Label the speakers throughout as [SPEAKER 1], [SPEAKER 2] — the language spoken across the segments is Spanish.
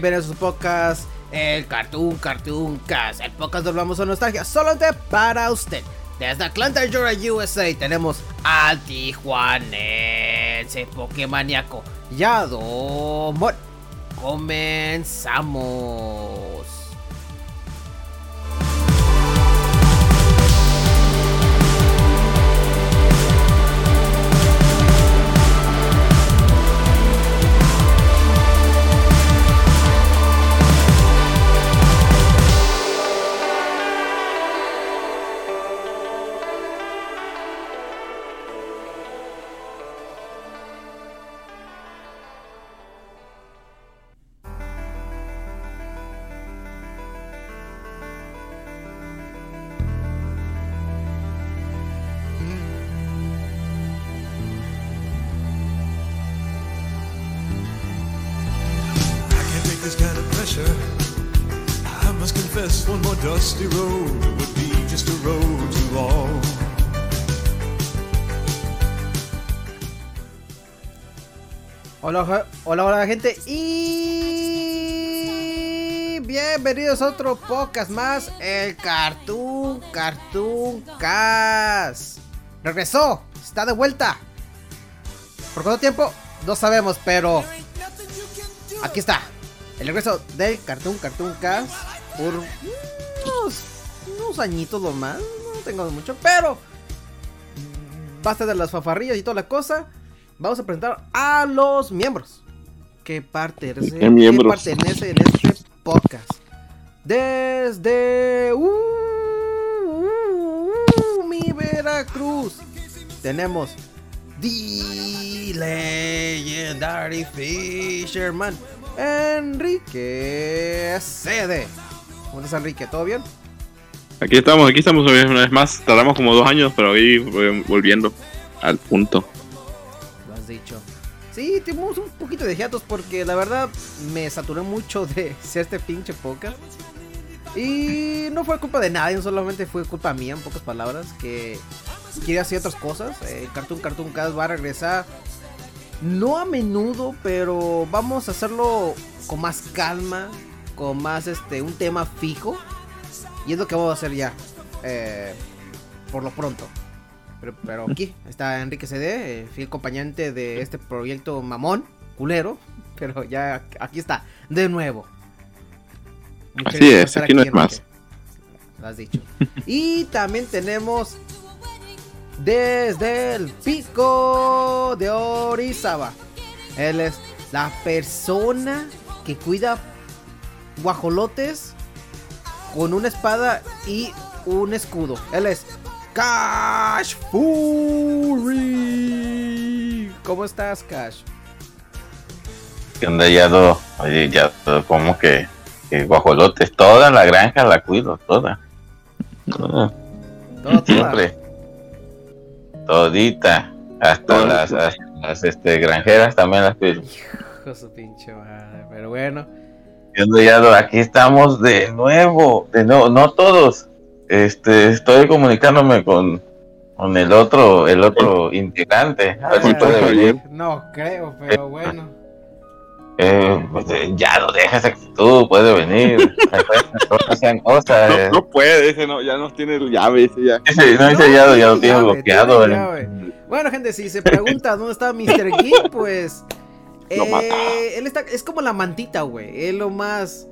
[SPEAKER 1] Bienvenidos a su podcast, el Cartoon Cartoon Cast. El podcast donde hablamos de nostalgia solamente para usted. Desde Atlanta, Georgia, USA, tenemos al tijuanense Pokémoníaco Yadomon. Comenzamos. Hola, hola, gente y bienvenidos a otro podcast más, el Cartoon Cartoon Cast. Regresó, está de vuelta. ¿Por cuánto tiempo? No sabemos, pero aquí está. El regreso del Cartoon Cartoon Cast por unos, unos añitos lo más, no tengo mucho, pero basta de las fafarrillas y toda la cosa. Vamos a presentar a los miembros que pertenecen, pertenecen en este podcast. Desde uh, uh, uh, mi Veracruz tenemos The Legendary Fisherman Enrique Cede. ¿Cómo estás, Enrique? ¿Todo bien?
[SPEAKER 2] Aquí estamos, aquí estamos una vez más. Tardamos como dos años, pero hoy volviendo al punto.
[SPEAKER 1] Dicho. Sí, tuvimos un poquito de hiatos porque la verdad me saturé mucho de hacer este pinche podcast. Y no fue culpa de nadie, solamente fue culpa mía, en pocas palabras, que quería hacer otras cosas. Eh, Cartoon Cartoon Cast va a regresar, no a menudo, pero vamos a hacerlo con más calma, con más este un tema fijo. Y es lo que vamos a hacer ya, eh, por lo pronto. Pero, pero aquí está Enrique CD, eh, fiel acompañante de este proyecto mamón, culero. Pero ya aquí está, de nuevo. Muchas
[SPEAKER 2] Así es,
[SPEAKER 1] estar
[SPEAKER 2] aquí no es más.
[SPEAKER 1] Lo has dicho. y también tenemos desde el pico de Orizaba. Él es la persona que cuida guajolotes con una espada y un escudo. Él es Cash Fury. ¿Cómo estás, Cash?
[SPEAKER 3] ¿Qué onda, Yado? Oye, ya, como que, que guajolotes, toda la granja la cuido, toda. Toda,
[SPEAKER 1] Todo, toda.
[SPEAKER 3] siempre. Todita. Hasta las, hasta las este, granjeras también las cuido.
[SPEAKER 1] Hijo de su pinche madre. Pero bueno.
[SPEAKER 3] ¿Qué onda, Yado? Aquí estamos de nuevo. De nuevo, no todos. Este, estoy comunicándome con, con el otro, el otro integrante. A ver si
[SPEAKER 1] Ah,
[SPEAKER 3] puede venir.
[SPEAKER 1] No creo, pero bueno.
[SPEAKER 3] Eh, pues, eh, Yado, deja esa actitud, puede venir. No sean cosas. eh.
[SPEAKER 2] No, no puede, ese no, ya no tiene llave, ese ya.
[SPEAKER 3] Ese, no, ese ya, ya lo tiene
[SPEAKER 1] llave,
[SPEAKER 3] bloqueado.
[SPEAKER 1] tiene
[SPEAKER 3] eh.
[SPEAKER 1] Bueno, gente, si se pregunta dónde está Mr. Geek, pues.
[SPEAKER 2] Lo
[SPEAKER 1] eh,
[SPEAKER 2] mata.
[SPEAKER 1] él está. Es como la mantita, güey. Es lo más.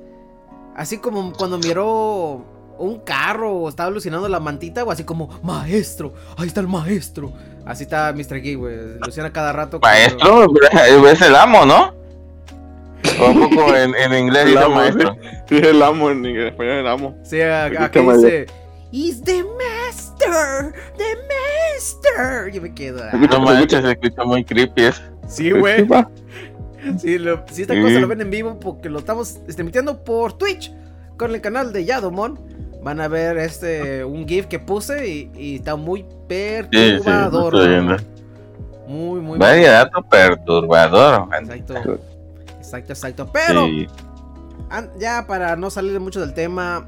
[SPEAKER 1] Así como cuando miró un carro o estaba alucinando la mantita, o así como, maestro, ahí está el maestro. Así está Mr. Geek, güey. Alucina cada rato. cuando-
[SPEAKER 3] Maestro, es el amo, ¿no? O un poco en, en inglés
[SPEAKER 2] El
[SPEAKER 3] dice
[SPEAKER 2] amo,
[SPEAKER 3] maestro.
[SPEAKER 2] Sí, es el amo, en en español el amo.
[SPEAKER 1] Sí, a-
[SPEAKER 2] Aquí
[SPEAKER 1] aquí
[SPEAKER 2] está
[SPEAKER 1] dice. Is the master, the master. Yo me quedo. ah.
[SPEAKER 3] No manches, se escucha muy creepy. Es.
[SPEAKER 1] Sí, güey. Sí, lo- si esta
[SPEAKER 3] Sí.
[SPEAKER 1] cosa lo ven en vivo porque lo estamos este, emitiendo por Twitch con el canal de Yadomon. Van a ver este un GIF que puse y, y está muy perturbador.
[SPEAKER 3] viendo.
[SPEAKER 1] mamá. Muy, muy
[SPEAKER 3] Vaya dato perturbador.
[SPEAKER 1] Exacto. Exacto, exacto. Pero
[SPEAKER 3] Sí.
[SPEAKER 1] ya para no salir mucho del tema,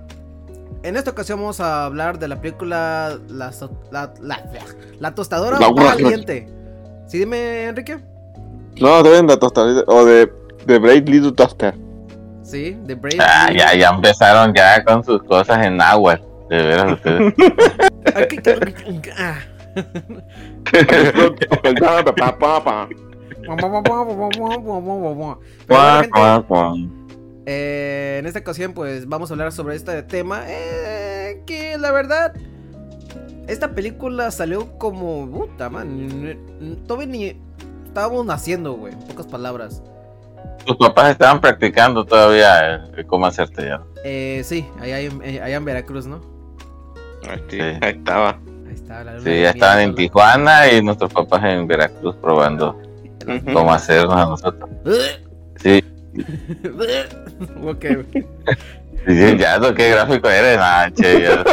[SPEAKER 1] en esta ocasión vamos a hablar de la película La, so- la, la- la tostadora
[SPEAKER 2] La-
[SPEAKER 1] valiente. ¿Sí dime, Enrique?
[SPEAKER 2] No, te ven de tostadita, o de, de Braid Little Toaster.
[SPEAKER 1] Sí, The Brave.
[SPEAKER 3] Ah, ya, ya empezaron ya con sus cosas en agua. De veras ustedes.
[SPEAKER 1] Ah, ¿qué- qué- ah. Pero bueno,
[SPEAKER 3] Cuac,
[SPEAKER 1] gente,
[SPEAKER 3] cuac, cuac.
[SPEAKER 1] eh, en esta ocasión pues vamos a hablar sobre este tema eh, que la verdad esta película salió como puta man, todavía ni estábamos naciendo, güey, en pocas palabras.
[SPEAKER 3] Tus papás estaban practicando todavía el- cómo hacerte ya.
[SPEAKER 1] Eh, sí, allá en, eh, allá en Veracruz, ¿no?
[SPEAKER 2] Ahí,
[SPEAKER 3] Sí.
[SPEAKER 2] ahí estaba.
[SPEAKER 1] Ahí está la luna
[SPEAKER 3] Sí, ya estaban en Tijuana y nuestros papás en Veracruz probando cómo hacernos a nosotros. Sí,
[SPEAKER 1] ok,
[SPEAKER 3] sí, ya, lo que gráfico eres, ah, che, ya.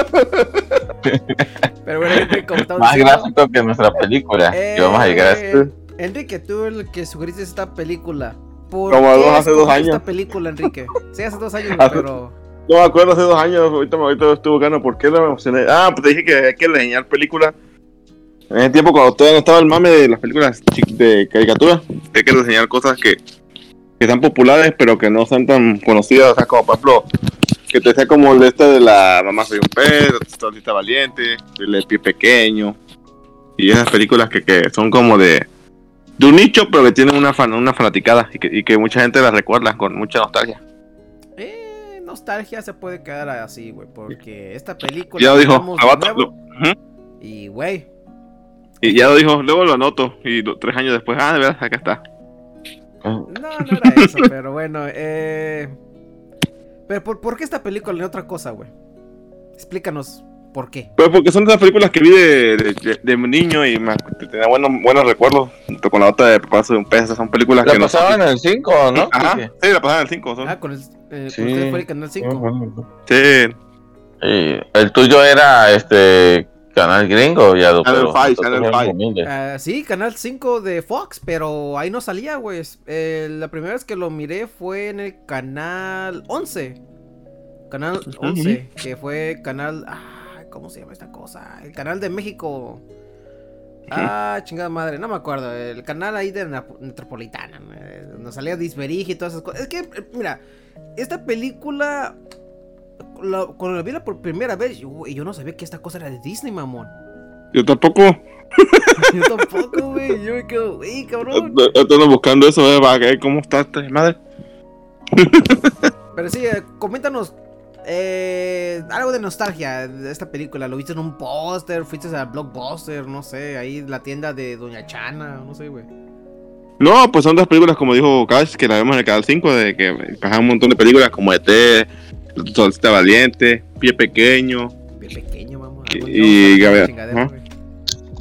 [SPEAKER 1] pero bueno, gente, como estamos
[SPEAKER 3] Más
[SPEAKER 1] diciendo,
[SPEAKER 3] gráfico que nuestra película. vamos a llegar a
[SPEAKER 1] Eh, Enrique, tú el que sugeriste esta película. ¿Por
[SPEAKER 2] Como
[SPEAKER 1] qué
[SPEAKER 2] dos- hace dos años.
[SPEAKER 1] esta película, Enrique? Sí, hace dos años,
[SPEAKER 2] Hace-
[SPEAKER 1] pero.
[SPEAKER 2] No me acuerdo hace dos años, ahorita, ahorita estuve buscando por qué no me emocioné. Ah, pues te dije que hay que reseñar películas. En ese tiempo, cuando todavía no estaba el mame de las películas de caricatura, hay que reseñar cosas que, que están populares, pero que no son tan conocidas. O sea, como por ejemplo, que te sea como el de esta de la Mamá Soy un Pez, Tortita Valiente, el de Pie Pequeño. Y esas películas que, que son como de, de un nicho, pero que tienen una, fan, una fanaticada y que, y que mucha gente las recuerda con mucha nostalgia.
[SPEAKER 1] Eh, nostalgia se puede quedar así, güey. Porque esta película.
[SPEAKER 2] Ya lo dijo, Avatar,
[SPEAKER 1] nuevo,
[SPEAKER 2] lo-.
[SPEAKER 1] Y, güey.
[SPEAKER 2] Y ya lo dijo, luego lo anoto. Y tres años después, ah, de verdad, acá está.
[SPEAKER 1] No, no era eso, pero bueno, eh. Pero ¿por, por qué esta película y otra cosa, güey? Explícanos por qué.
[SPEAKER 2] Pues porque son esas películas que vi de, de, de- de niño y me tenía buenos, buenos recuerdos. Junto con la otra de Paso de un pez, son películas
[SPEAKER 3] La
[SPEAKER 2] que no
[SPEAKER 3] pasaban en el 5, ¿no?
[SPEAKER 2] Ajá,
[SPEAKER 3] Sí.
[SPEAKER 2] la pasaban en el 5.
[SPEAKER 1] Ah, con el. Eh,
[SPEAKER 3] Sí.
[SPEAKER 1] con usted fue el canal 5.
[SPEAKER 2] Sí,
[SPEAKER 3] Sí, el tuyo era este canal gringo, ya lo
[SPEAKER 2] Channel
[SPEAKER 3] éramos
[SPEAKER 2] Five.
[SPEAKER 3] humildes.
[SPEAKER 1] Ah, sí, canal 5 de Fox, pero ahí no salía, güey. Eh, la primera vez que lo miré fue en el canal 11. Canal 11, que fue canal. Ah, ¿Cómo se llama esta cosa? El canal de México. Ah, chingada madre, no me acuerdo. El canal ahí de Nap- Metropolitana. eh, Donde salía Disberigi y todas esas cosas. Es que, eh, mira, esta película. la- cuando la vi la por primera vez, yo, yo no sabía que esta cosa era de Disney, mamón.
[SPEAKER 2] yo tampoco.
[SPEAKER 1] Yo tampoco, güey. Yo me quedo, güey, cabrón.
[SPEAKER 2] Estoy buscando eso, eh, ver cómo está esta madre.
[SPEAKER 1] Pero sí, eh, coméntanos eh, algo de nostalgia de esta película. ¿Lo viste en un póster? ¿Fuiste a Blockbuster? No sé, ahí la tienda de Doña Chana, no sé, güey.
[SPEAKER 2] No, pues son dos películas, como dijo Cash, que la vemos en el canal 5, de que pasan un montón de películas como ET, Solcita Valiente, Pie Pequeño,
[SPEAKER 1] Bien pequeño.
[SPEAKER 2] Y- y
[SPEAKER 1] vamos hacer
[SPEAKER 2] Gabriel.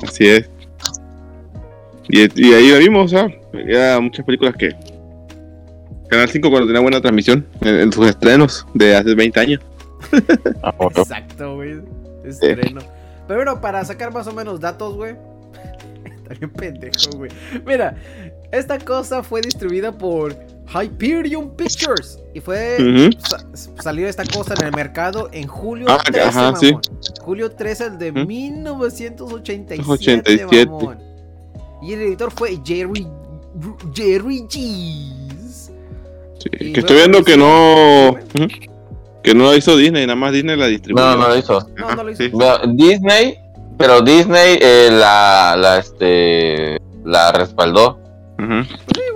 [SPEAKER 2] Así es. Y, y ahí la vimos, o sea, ya muchas películas que. Canal 5 cuando tenía buena transmisión en, en sus estrenos de hace 20 años.
[SPEAKER 3] Ah.
[SPEAKER 1] Exacto, güey. Estreno. Pero bueno, para sacar más o menos datos, güey. Está bien pendejo, güey. Mira, esta cosa fue distribuida por Hyperion Pictures. Y fue.
[SPEAKER 2] Ujú.
[SPEAKER 1] sa- salió esta cosa en el mercado en julio
[SPEAKER 2] Ah,
[SPEAKER 1] 13,
[SPEAKER 2] ajá,
[SPEAKER 1] mamón.
[SPEAKER 2] sí.
[SPEAKER 1] Julio 13 el de
[SPEAKER 2] Ujú.
[SPEAKER 1] 1987,
[SPEAKER 2] 87.
[SPEAKER 1] mamón. Y el editor fue Jerry Jerry G's.
[SPEAKER 2] Sí, que estoy viendo que no. Que no la hizo Disney, nada más Disney la distribuyó.
[SPEAKER 3] No, no lo hizo.
[SPEAKER 1] No, no lo hizo.
[SPEAKER 2] sí.
[SPEAKER 3] Bueno, Disney, pero Disney eh, la, la, este, la respaldó,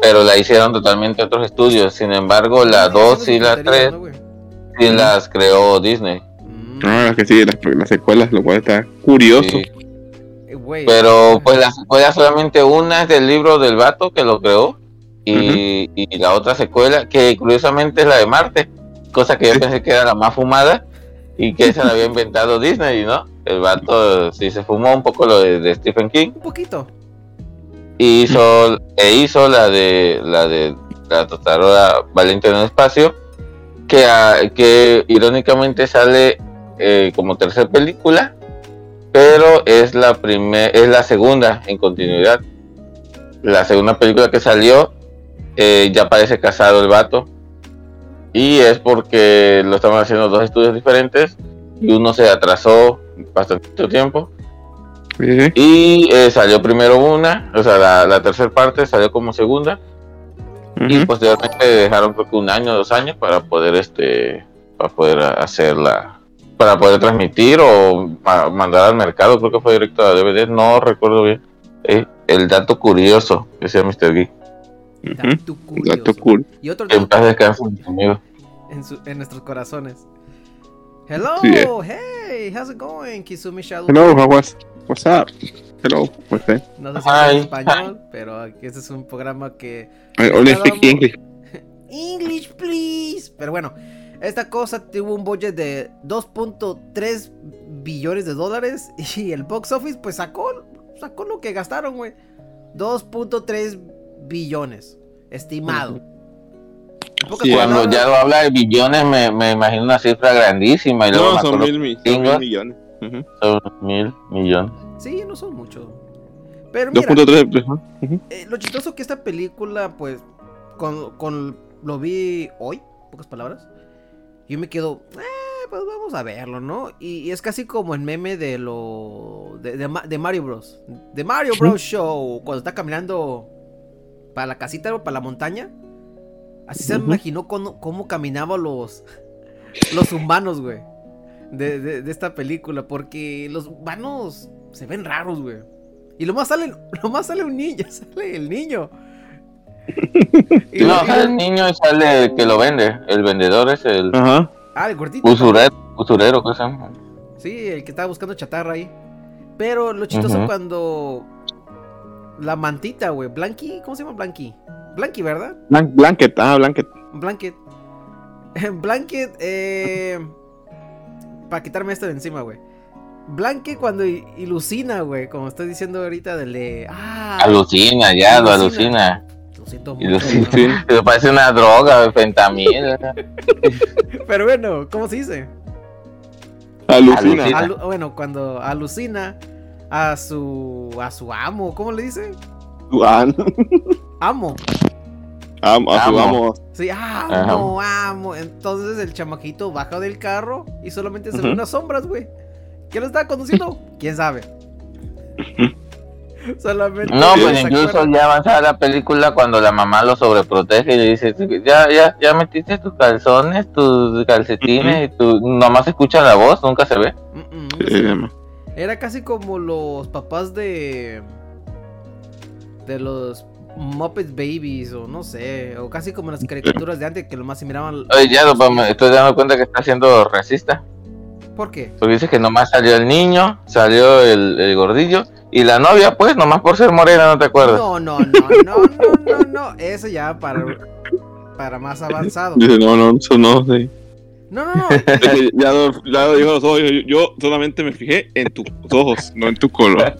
[SPEAKER 3] pero la hicieron totalmente otros estudios. Sin embargo, la
[SPEAKER 1] Haciendo
[SPEAKER 3] 2
[SPEAKER 1] sus
[SPEAKER 3] y la
[SPEAKER 1] tonterías,
[SPEAKER 3] 3
[SPEAKER 1] ¿no,
[SPEAKER 3] sí las creó Disney.
[SPEAKER 1] Mm,
[SPEAKER 2] Ah, que sí, las, las secuelas, lo cual está curioso.
[SPEAKER 3] Sí.
[SPEAKER 1] eh.
[SPEAKER 3] Pero pues la secuela solamente una es del libro del vato que lo creó y, y la otra secuela que curiosamente es la de Marte, cosa que yo pensé que era la más fumada y que esa la había inventado Disney, ¿no? El vato sí se fumó un poco lo de, de Stephen King.
[SPEAKER 1] Un poquito.
[SPEAKER 3] y hizo e hizo la de la de la tostadora Valiente en el espacio que, ah, que irónicamente sale eh, como tercera película pero es la primer es la segunda en continuidad. La segunda película que salió eh, ya parece casado el vato y es porque lo estaban haciendo dos estudios diferentes y uno se atrasó bastante tiempo
[SPEAKER 2] Sí,
[SPEAKER 3] y eh, salió primero una, o sea, la, la tercera parte salió como segunda. y posteriormente dejaron creo que un año, dos años para poder este para poder hacerla para poder transmitir o ma- mandar al mercado, creo que fue directo a DVD, no recuerdo bien. Eh, el dato curioso, que sea Mr. Geek.
[SPEAKER 1] Dato curioso.
[SPEAKER 2] Dato cool.
[SPEAKER 1] Y otro
[SPEAKER 3] en
[SPEAKER 1] dato su- nuestros corazones. Hello,
[SPEAKER 2] Sí, eh.
[SPEAKER 1] hey, how's it going, Kizumi Shadow?
[SPEAKER 2] Hello, how was- what's up? Hello, what's that?
[SPEAKER 1] No sé si
[SPEAKER 3] Hi,
[SPEAKER 1] español, pero aquí este es un programa que
[SPEAKER 2] I only speak English.
[SPEAKER 1] English, please. Pero bueno, esta cosa tuvo un budget de 2.3 billones de dólares y el box office pues sacó, sacó lo que gastaron, güey. 2.3 billones, estimado.
[SPEAKER 2] Sí,
[SPEAKER 3] Cuando
[SPEAKER 1] palabras-
[SPEAKER 3] ya lo habla de billones, me, me imagino una cifra grandísima y luego
[SPEAKER 2] No, son mil, mi- son mil millones.
[SPEAKER 3] Son mil millones.
[SPEAKER 1] Sí, no son muchos. Pero mira,
[SPEAKER 2] 2.3. ajá. Ujú.
[SPEAKER 1] eh, lo chistoso que esta película, pues, con, con- lo vi hoy, pocas palabras, yo me quedo, eh, pues vamos a verlo, ¿no? Y, y es casi como el meme de lo de, de Mario Bros. De Mario Bros. Show, cuando está caminando para la casita o para la montaña. Así se me
[SPEAKER 2] Ujú.
[SPEAKER 1] imaginó cómo, cómo caminaban los, los humanos, güey. De, de- de esta película, porque los humanos se ven raros, güey. Y lo más sale, lo más sale un niño, sale el niño. Y
[SPEAKER 3] No, sale el niño y sale el que lo vende. El vendedor es el
[SPEAKER 2] Ajá.
[SPEAKER 1] ah, el gordito.
[SPEAKER 3] usurero, usurero, ¿qué se llama?
[SPEAKER 1] Sí, el que estaba buscando chatarra ahí. Pero lo chistoso
[SPEAKER 3] Ujú.
[SPEAKER 1] cuando la mantita, güey, Blanqui, ¿cómo se llama Blanqui? Blanqui, ¿verdad?
[SPEAKER 2] Blan- Blanket, ah, Blanket.
[SPEAKER 1] Blanket. Blanket, eh. Para quitarme esto de encima, güey. Blanket cuando ilucina, güey. Como estoy diciendo ahorita, del de. Ah,
[SPEAKER 3] Alucina, ya, lo
[SPEAKER 1] Alucina. lo siento mucho.
[SPEAKER 3] parece una droga, fentamil.
[SPEAKER 1] Pero bueno, ¿cómo se dice?
[SPEAKER 2] Alucina.
[SPEAKER 3] Alucina.
[SPEAKER 1] Alu- bueno, cuando alucina a su. a su amo. ¿Cómo le dice?
[SPEAKER 2] Ah,
[SPEAKER 1] Amo.
[SPEAKER 2] Amo, a su
[SPEAKER 3] Amo.
[SPEAKER 2] amo.
[SPEAKER 1] Sí, amo, amo. Entonces el chamaquito baja del carro y solamente se ven
[SPEAKER 2] Ujú.
[SPEAKER 1] unas sombras, güey. ¿Quién lo estaba conduciendo? ¿Quién sabe? solamente.
[SPEAKER 3] No, pues incluso ya avanzada la película cuando la mamá lo sobreprotege y le dice, ya, ya, ya metiste tus calzones, tus calcetines, y tu... nomás se escucha la voz, nunca se ve.
[SPEAKER 1] Mm,
[SPEAKER 2] Eh,
[SPEAKER 1] Era casi como los papás de. de los Muppet Babies, o no sé, o casi como las caricaturas de antes que lo más se miraban.
[SPEAKER 3] Oye, ya me estoy dando cuenta que está siendo racista.
[SPEAKER 1] ¿Por qué?
[SPEAKER 3] Porque dice que nomás salió el niño, salió el, el gordillo y la novia, pues, nomás por ser morena, ¿no te acuerdas?
[SPEAKER 1] No, no, no, no, no, no, no. Eso ya para, para más avanzado.
[SPEAKER 2] Dice, no, no, eso no, sí.
[SPEAKER 1] No, no, no.
[SPEAKER 2] Ya, lo, ya lo dijo los ojos. Yo, yo solamente me fijé en tus ojos, no en tu color.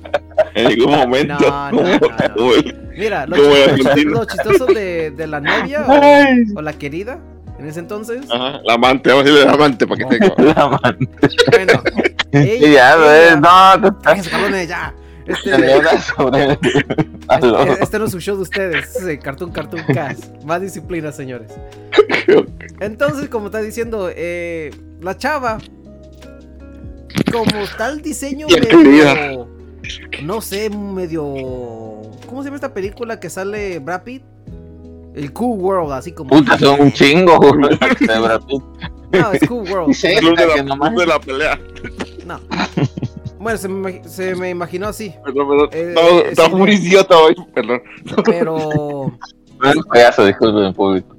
[SPEAKER 2] En ningún momento.
[SPEAKER 1] No, no, no, no. Mira, lo, chistoso, lo chistoso de, de la novia o, o la querida en ese entonces.
[SPEAKER 2] Ajá, la amante, vamos a decirle la amante para que tenga.
[SPEAKER 3] La man-
[SPEAKER 1] Bueno,
[SPEAKER 3] Y ya,
[SPEAKER 1] ella-
[SPEAKER 3] no, estás
[SPEAKER 1] ya. Este,
[SPEAKER 3] sobre
[SPEAKER 1] este, este no es un show de ustedes, es el Cartoon Cartoon Cast. Más disciplina, señores. Entonces, como está diciendo, eh, la chava, como está el diseño medio, no sé, medio, ¿cómo se llama esta película que sale Brad Pitt? El Cool World, así como.
[SPEAKER 3] Puta, son un chingo, de Brad Pitt.
[SPEAKER 1] No, es Cool World.
[SPEAKER 3] Sí,
[SPEAKER 2] Club de
[SPEAKER 3] que
[SPEAKER 2] la,
[SPEAKER 3] nomás-
[SPEAKER 2] club de la pelea.
[SPEAKER 1] No. Bueno, se me, imagi- se me imaginó así,
[SPEAKER 2] Perdón, perdón.
[SPEAKER 1] Eh,
[SPEAKER 2] Estaba-
[SPEAKER 1] eh,
[SPEAKER 2] estaba
[SPEAKER 1] sí.
[SPEAKER 2] muy idiota hoy. Perdón.
[SPEAKER 1] pero.
[SPEAKER 3] Un payaso, disculpen en público.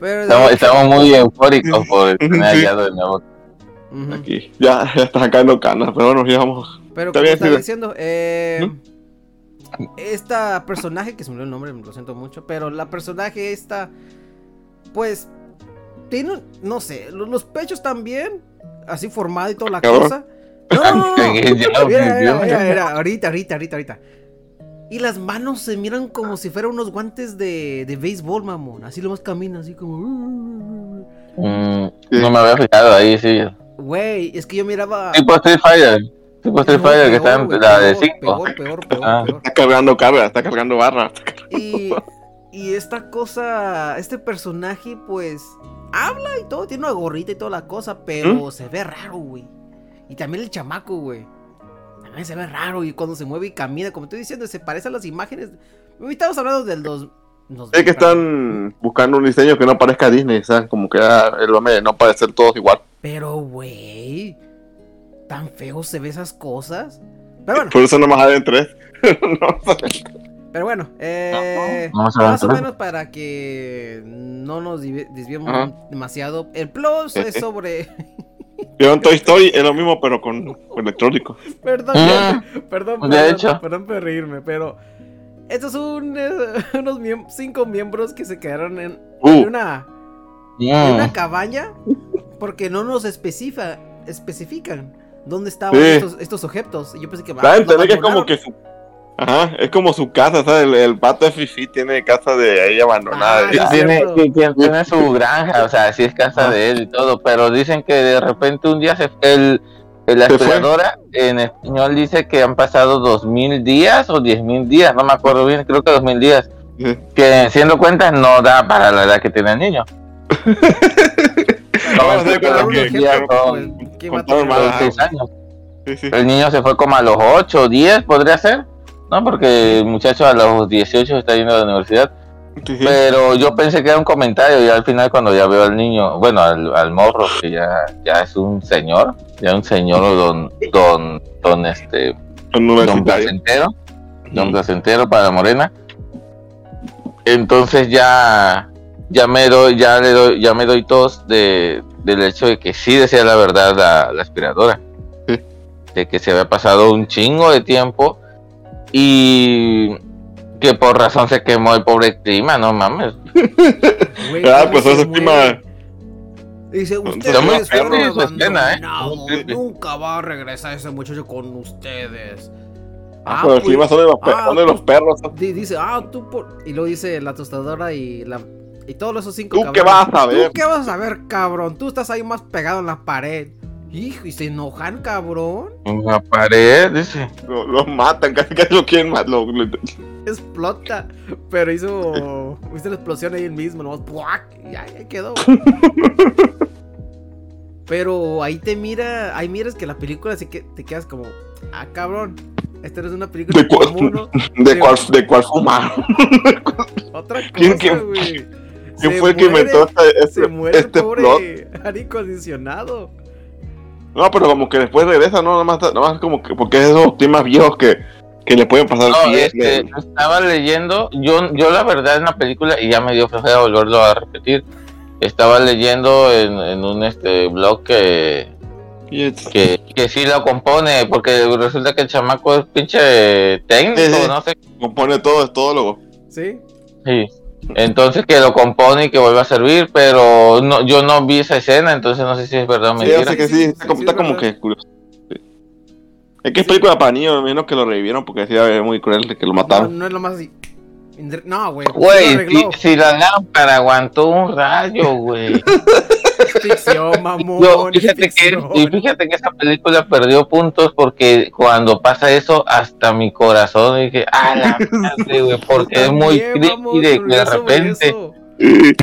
[SPEAKER 1] pero
[SPEAKER 3] Estamos, estamos muy eufóricos por tener
[SPEAKER 2] Sí.
[SPEAKER 3] hallado de nuevo.
[SPEAKER 1] Ujú.
[SPEAKER 2] Aquí. Ya, ya está sacando canas, pero bueno, ya vamos.
[SPEAKER 1] Pero
[SPEAKER 2] Está
[SPEAKER 1] como
[SPEAKER 2] bien,
[SPEAKER 1] estaba diciendo, eh, esta personaje, que se me olvidó el nombre, lo siento mucho, pero la personaje esta, pues, tiene, no sé, lo- los pechos también, así formado y toda la
[SPEAKER 2] Cabrón.
[SPEAKER 1] cosa. No.
[SPEAKER 3] Que
[SPEAKER 1] ahorita, ahorita, ahorita, ahorita. Y las manos se miran como si fueran unos guantes de, de béisbol, mamón. Así lo más camina, así como...
[SPEAKER 3] Mm, no me había fijado ahí, sí.
[SPEAKER 1] Güey, es que yo miraba...
[SPEAKER 3] Tipo Street Fighter. Tipo Street
[SPEAKER 1] No,
[SPEAKER 3] Fighter que
[SPEAKER 1] peor,
[SPEAKER 3] está en la de
[SPEAKER 1] peor,
[SPEAKER 3] 5.
[SPEAKER 1] Peor, peor, peor,
[SPEAKER 3] Ah.
[SPEAKER 1] peor.
[SPEAKER 2] Está cargando carga, está cargando barra.
[SPEAKER 1] Y, y esta cosa, este personaje, pues, habla y todo, tiene una gorrita y toda la cosa, pero se ve raro, güey. Y también el chamaco, güey. También se ve raro y cuando se mueve y camina, como estoy diciendo, se parece a las imágenes. Estamos hablando del dos, nos
[SPEAKER 2] Es que están buscando un diseño que no parezca Disney, ¿sabes? Como que ah, el de no parecer todos igual.
[SPEAKER 1] Pero, güey, tan feo se ve esas cosas. Pero bueno,
[SPEAKER 2] Por eso nomás hay en tres. no,
[SPEAKER 1] pero bueno, eh,
[SPEAKER 3] No, vamos a ver
[SPEAKER 1] más o menos para que no nos desviemos demasiado. El plus es sobre.
[SPEAKER 2] Vieron Toy Story, es lo mismo, pero con, con electrónico.
[SPEAKER 1] perdón,
[SPEAKER 3] Ah,
[SPEAKER 1] perdón,
[SPEAKER 3] de
[SPEAKER 1] perdón,
[SPEAKER 3] hecho.
[SPEAKER 1] perdón por reírme, pero. Estos son eh, unos miem- cinco miembros que se quedaron en, en
[SPEAKER 2] Uh,
[SPEAKER 1] una, en una cabaña porque no nos especifica, especifican dónde estaban
[SPEAKER 2] Sí.
[SPEAKER 1] estos, estos objetos. Y yo pensé que
[SPEAKER 2] da a
[SPEAKER 1] lo
[SPEAKER 2] entender que es como que su. Ajá, es como su casa, ¿sabes? El, el pato de Fifi tiene casa de ahí abandonada.
[SPEAKER 1] Ah,
[SPEAKER 3] Tiene, su granja, o sea, sí es casa de él y todo, pero dicen que de repente un día se el,
[SPEAKER 2] fue.
[SPEAKER 3] aspiradora en español dice que han pasado dos mil días o diez mil días, no me acuerdo bien, creo que dos mil días,
[SPEAKER 2] Sí.
[SPEAKER 3] que siendo cuentas no da para la edad que tiene el niño.
[SPEAKER 2] El
[SPEAKER 3] niño se fue como a los 8 o 10, podría ser, ¿no? Porque el muchacho a los 18 está yendo a la universidad.
[SPEAKER 2] Sí, sí.
[SPEAKER 3] Pero yo pensé que era un comentario y al final cuando ya veo al niño, bueno, al, al morro, que ya, ya es un señor, ya un señor don, don, don, este, don placentero, don placentero para Morena. Entonces ya, ya me doy, ya le doy, ya me doy tos de, del hecho de que sí decía la verdad la, la aspiradora.
[SPEAKER 2] Sí.
[SPEAKER 3] De que se había pasado un chingo de tiempo y que por razón se quemó el pobre clima, no mames.
[SPEAKER 1] Güey,
[SPEAKER 2] Ah,
[SPEAKER 1] ¿cómo
[SPEAKER 2] pues
[SPEAKER 1] se
[SPEAKER 2] eso
[SPEAKER 1] mueve?
[SPEAKER 2] clima.
[SPEAKER 1] Dice,
[SPEAKER 3] esa escena, ¿eh?
[SPEAKER 1] Nunca va a regresar ese muchacho con ustedes.
[SPEAKER 2] Ah, pero el clima son de los, pe-
[SPEAKER 1] ah,
[SPEAKER 2] son de los perros.
[SPEAKER 1] dice, ah, tú por... Y luego dice la tostadora y la... Y todos esos cinco
[SPEAKER 2] ¿Tú qué vas a ver?
[SPEAKER 1] ¿Tú qué vas a ver, cabrón? Tú estás ahí más pegado en la pared. Hijo, y se enojan, cabrón.
[SPEAKER 3] En la pared, dice.
[SPEAKER 2] Lo- Los matan, casi casi lo quieren matar. Lo, lo-
[SPEAKER 1] Explota. Pero hizo... Hizo la explosión ahí el mismo, nomás... ¡puac! Y ahí ahí quedó. Pero ahí te mira... Ahí miras que la película así que te quedas como... Ah, cabrón. Esta no es una película
[SPEAKER 2] ¿De cuál?
[SPEAKER 1] común, ¿no?
[SPEAKER 2] ¿De cuál, de cuál fumaron?
[SPEAKER 1] Otra
[SPEAKER 2] ¿Quién-
[SPEAKER 1] cosa,
[SPEAKER 2] quién-
[SPEAKER 1] güey.
[SPEAKER 2] ¿Quién
[SPEAKER 1] Se
[SPEAKER 2] fue el que inventó este,
[SPEAKER 1] Se muere
[SPEAKER 2] este plot?
[SPEAKER 1] pobre aire acondicionado.
[SPEAKER 2] No, pero como que después regresa, ¿no? Nada más, nada más como que porque es esos temas viejos que, que le pueden pasar
[SPEAKER 3] No,
[SPEAKER 2] pie.
[SPEAKER 3] es que estaba leyendo, yo, yo la verdad en la película, y ya me dio flojera volverlo a repetir, estaba leyendo en, en un este blog que, que, que sí lo compone, porque resulta que el chamaco es pinche técnico,
[SPEAKER 2] Sí, sí.
[SPEAKER 3] no sé.
[SPEAKER 2] compone todo, es todólogo.
[SPEAKER 1] ¿Sí?
[SPEAKER 3] Sí. Entonces que lo compone y que vuelve a servir, pero no, yo no vi esa escena, entonces no sé si es verdad o
[SPEAKER 2] Sí,
[SPEAKER 3] mentira.
[SPEAKER 2] hace que
[SPEAKER 1] sí,
[SPEAKER 2] sí,
[SPEAKER 1] sí,
[SPEAKER 2] está, como-
[SPEAKER 1] sí,
[SPEAKER 2] está que curioso. Sí. Es que es película para niños, me imagino que lo revivieron porque decía es muy cruel de que lo mataron.
[SPEAKER 1] no es lo más No, güey.
[SPEAKER 3] Güey, si, si la lámpara aguantó un rayo, güey.
[SPEAKER 1] Ficción, mamón. Es
[SPEAKER 3] fíjate que, y fíjate que esa película perdió puntos porque cuando pasa eso, hasta mi corazón dije, ah, la madre, güey, porque es muy creepy de, de repente.
[SPEAKER 1] eso.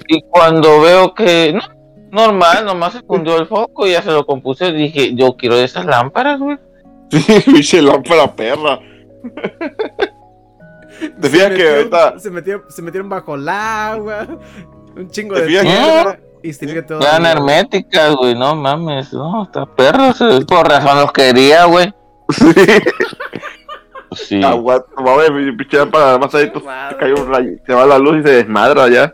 [SPEAKER 3] Y cuando veo que, no, normal, nomás se fundió el foco y ya se lo compuse, dije, yo quiero esas lámparas, güey.
[SPEAKER 2] Sí, lámpara perra. Te
[SPEAKER 1] Se
[SPEAKER 2] fijas que
[SPEAKER 1] metieron-
[SPEAKER 2] ahorita.
[SPEAKER 1] Se metieron, se metieron bajo el agua. Un chingo
[SPEAKER 2] ¿Te
[SPEAKER 1] de
[SPEAKER 2] fijas que-
[SPEAKER 1] tierra. Y sirve todo.
[SPEAKER 3] Eran herméticas, güey, no mames, no, está perro, se- por razón los quería, güey.
[SPEAKER 2] Sí,
[SPEAKER 3] Sí.
[SPEAKER 2] aguanta, vamos a ver, pinche lámpara, más ahí pues, se cae un rayo, se va la luz y se desmadra ya.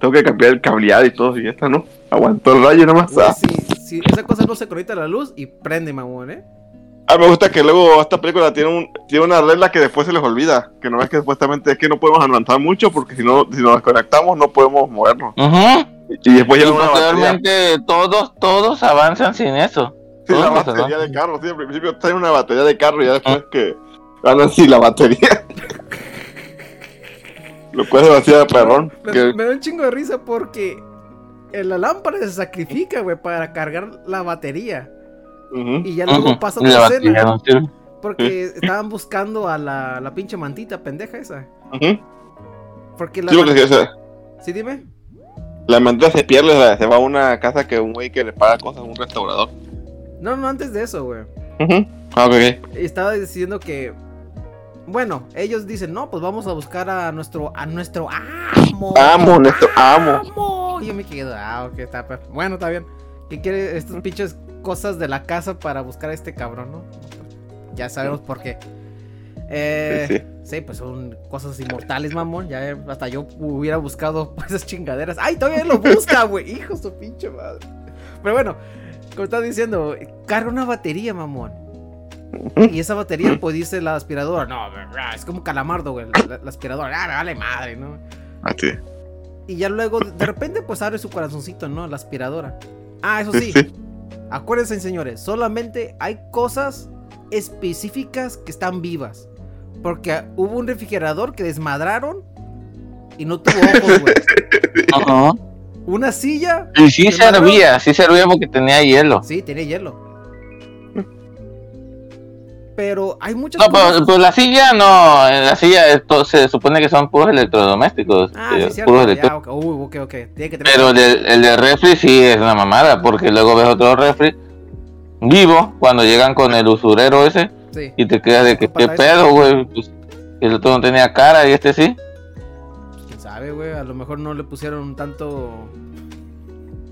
[SPEAKER 2] Tengo que cambiar el cableado y todo, y esta no. Aguantó el rayo nomás.
[SPEAKER 1] Güey,
[SPEAKER 2] Ah.
[SPEAKER 1] si, si esa cosa no se conecta a la luz y prende, mamón, ¿eh?
[SPEAKER 2] Ah, me gusta que luego esta película tiene un tiene una regla que después se les olvida. Que no es que supuestamente es que no podemos adelantar mucho porque si no si nos desconectamos no podemos movernos. Y después
[SPEAKER 3] Y
[SPEAKER 2] llega una batería.
[SPEAKER 3] posteriormente todos, todos avanzan sin eso.
[SPEAKER 2] Sí, la batería de carro, sí, al principio trae una batería de carro y ya después que ganan sí la batería. Lo cual es demasiado perrón.
[SPEAKER 1] Me,
[SPEAKER 2] Que,
[SPEAKER 1] me da un chingo de risa porque en la lámpara se sacrifica, güey, para cargar la batería. Y ya luego
[SPEAKER 3] Ujú.
[SPEAKER 1] pasa
[SPEAKER 3] Y la
[SPEAKER 1] otra escena. Porque estaban buscando a la, la pinche mantita pendeja esa.
[SPEAKER 2] Ujú.
[SPEAKER 1] Porque la.
[SPEAKER 2] Sí, porque o sea,
[SPEAKER 1] Sí, dime.
[SPEAKER 2] la mantilla se pierde, se va a una casa que un güey que le paga cosas, un restaurador.
[SPEAKER 1] No, no, antes de eso, güey.
[SPEAKER 2] Ujú. Ah, ok, ok.
[SPEAKER 1] Estaba diciendo que bueno, ellos dicen, no, pues vamos a buscar a nuestro, a nuestro amo.
[SPEAKER 2] Amo, nuestro amo.
[SPEAKER 1] amo. Y yo me quedo, ah, ok, está Bueno, está bien. ¿Qué quiere estos pinches cosas de la casa para buscar a este cabrón, no? Ya sabemos por qué. Eh,
[SPEAKER 2] Sí,
[SPEAKER 1] sí, pues son cosas inmortales, mamón. Ya eh, hasta yo hubiera buscado esas chingaderas. ¡Ay, todavía lo busca, güey! Hijo de su pinche madre. Pero bueno, como estás diciendo, carga una batería, mamón. Y esa batería, pues dice la aspiradora. No, ah, es como calamardo, güey. La, la aspiradora, ah, vale madre, ¿no?
[SPEAKER 2] Así.
[SPEAKER 1] Y ya luego, de repente, pues abre su corazoncito, ¿no? La aspiradora. Ah, eso sí. Acuérdense, señores, solamente hay cosas específicas que están vivas. Porque hubo un refrigerador que desmadraron y no tuvo ojos, güey. Una silla,
[SPEAKER 3] Y sí servía, sí servía porque tenía hielo.
[SPEAKER 1] sí, tiene hielo. Pero hay muchas
[SPEAKER 3] No,
[SPEAKER 1] cosas.
[SPEAKER 3] pero, pero la silla no, en la silla esto se supone que son puros electrodomésticos.
[SPEAKER 1] Ah,
[SPEAKER 3] eh,
[SPEAKER 1] sí, cierto.
[SPEAKER 3] puros
[SPEAKER 1] Ya,
[SPEAKER 3] electro-
[SPEAKER 1] ok, uy, ok, ok. Tiene que tener.
[SPEAKER 3] Pero el de, el de refri sí es una mamada, porque luego ves otro refri vivo cuando llegan con el usurero ese
[SPEAKER 1] Sí.
[SPEAKER 3] y te quedas de que qué pedo, güey. Pues, el otro no tenía cara y este sí.
[SPEAKER 1] Quién sabe, güey. A lo mejor no le pusieron tanto.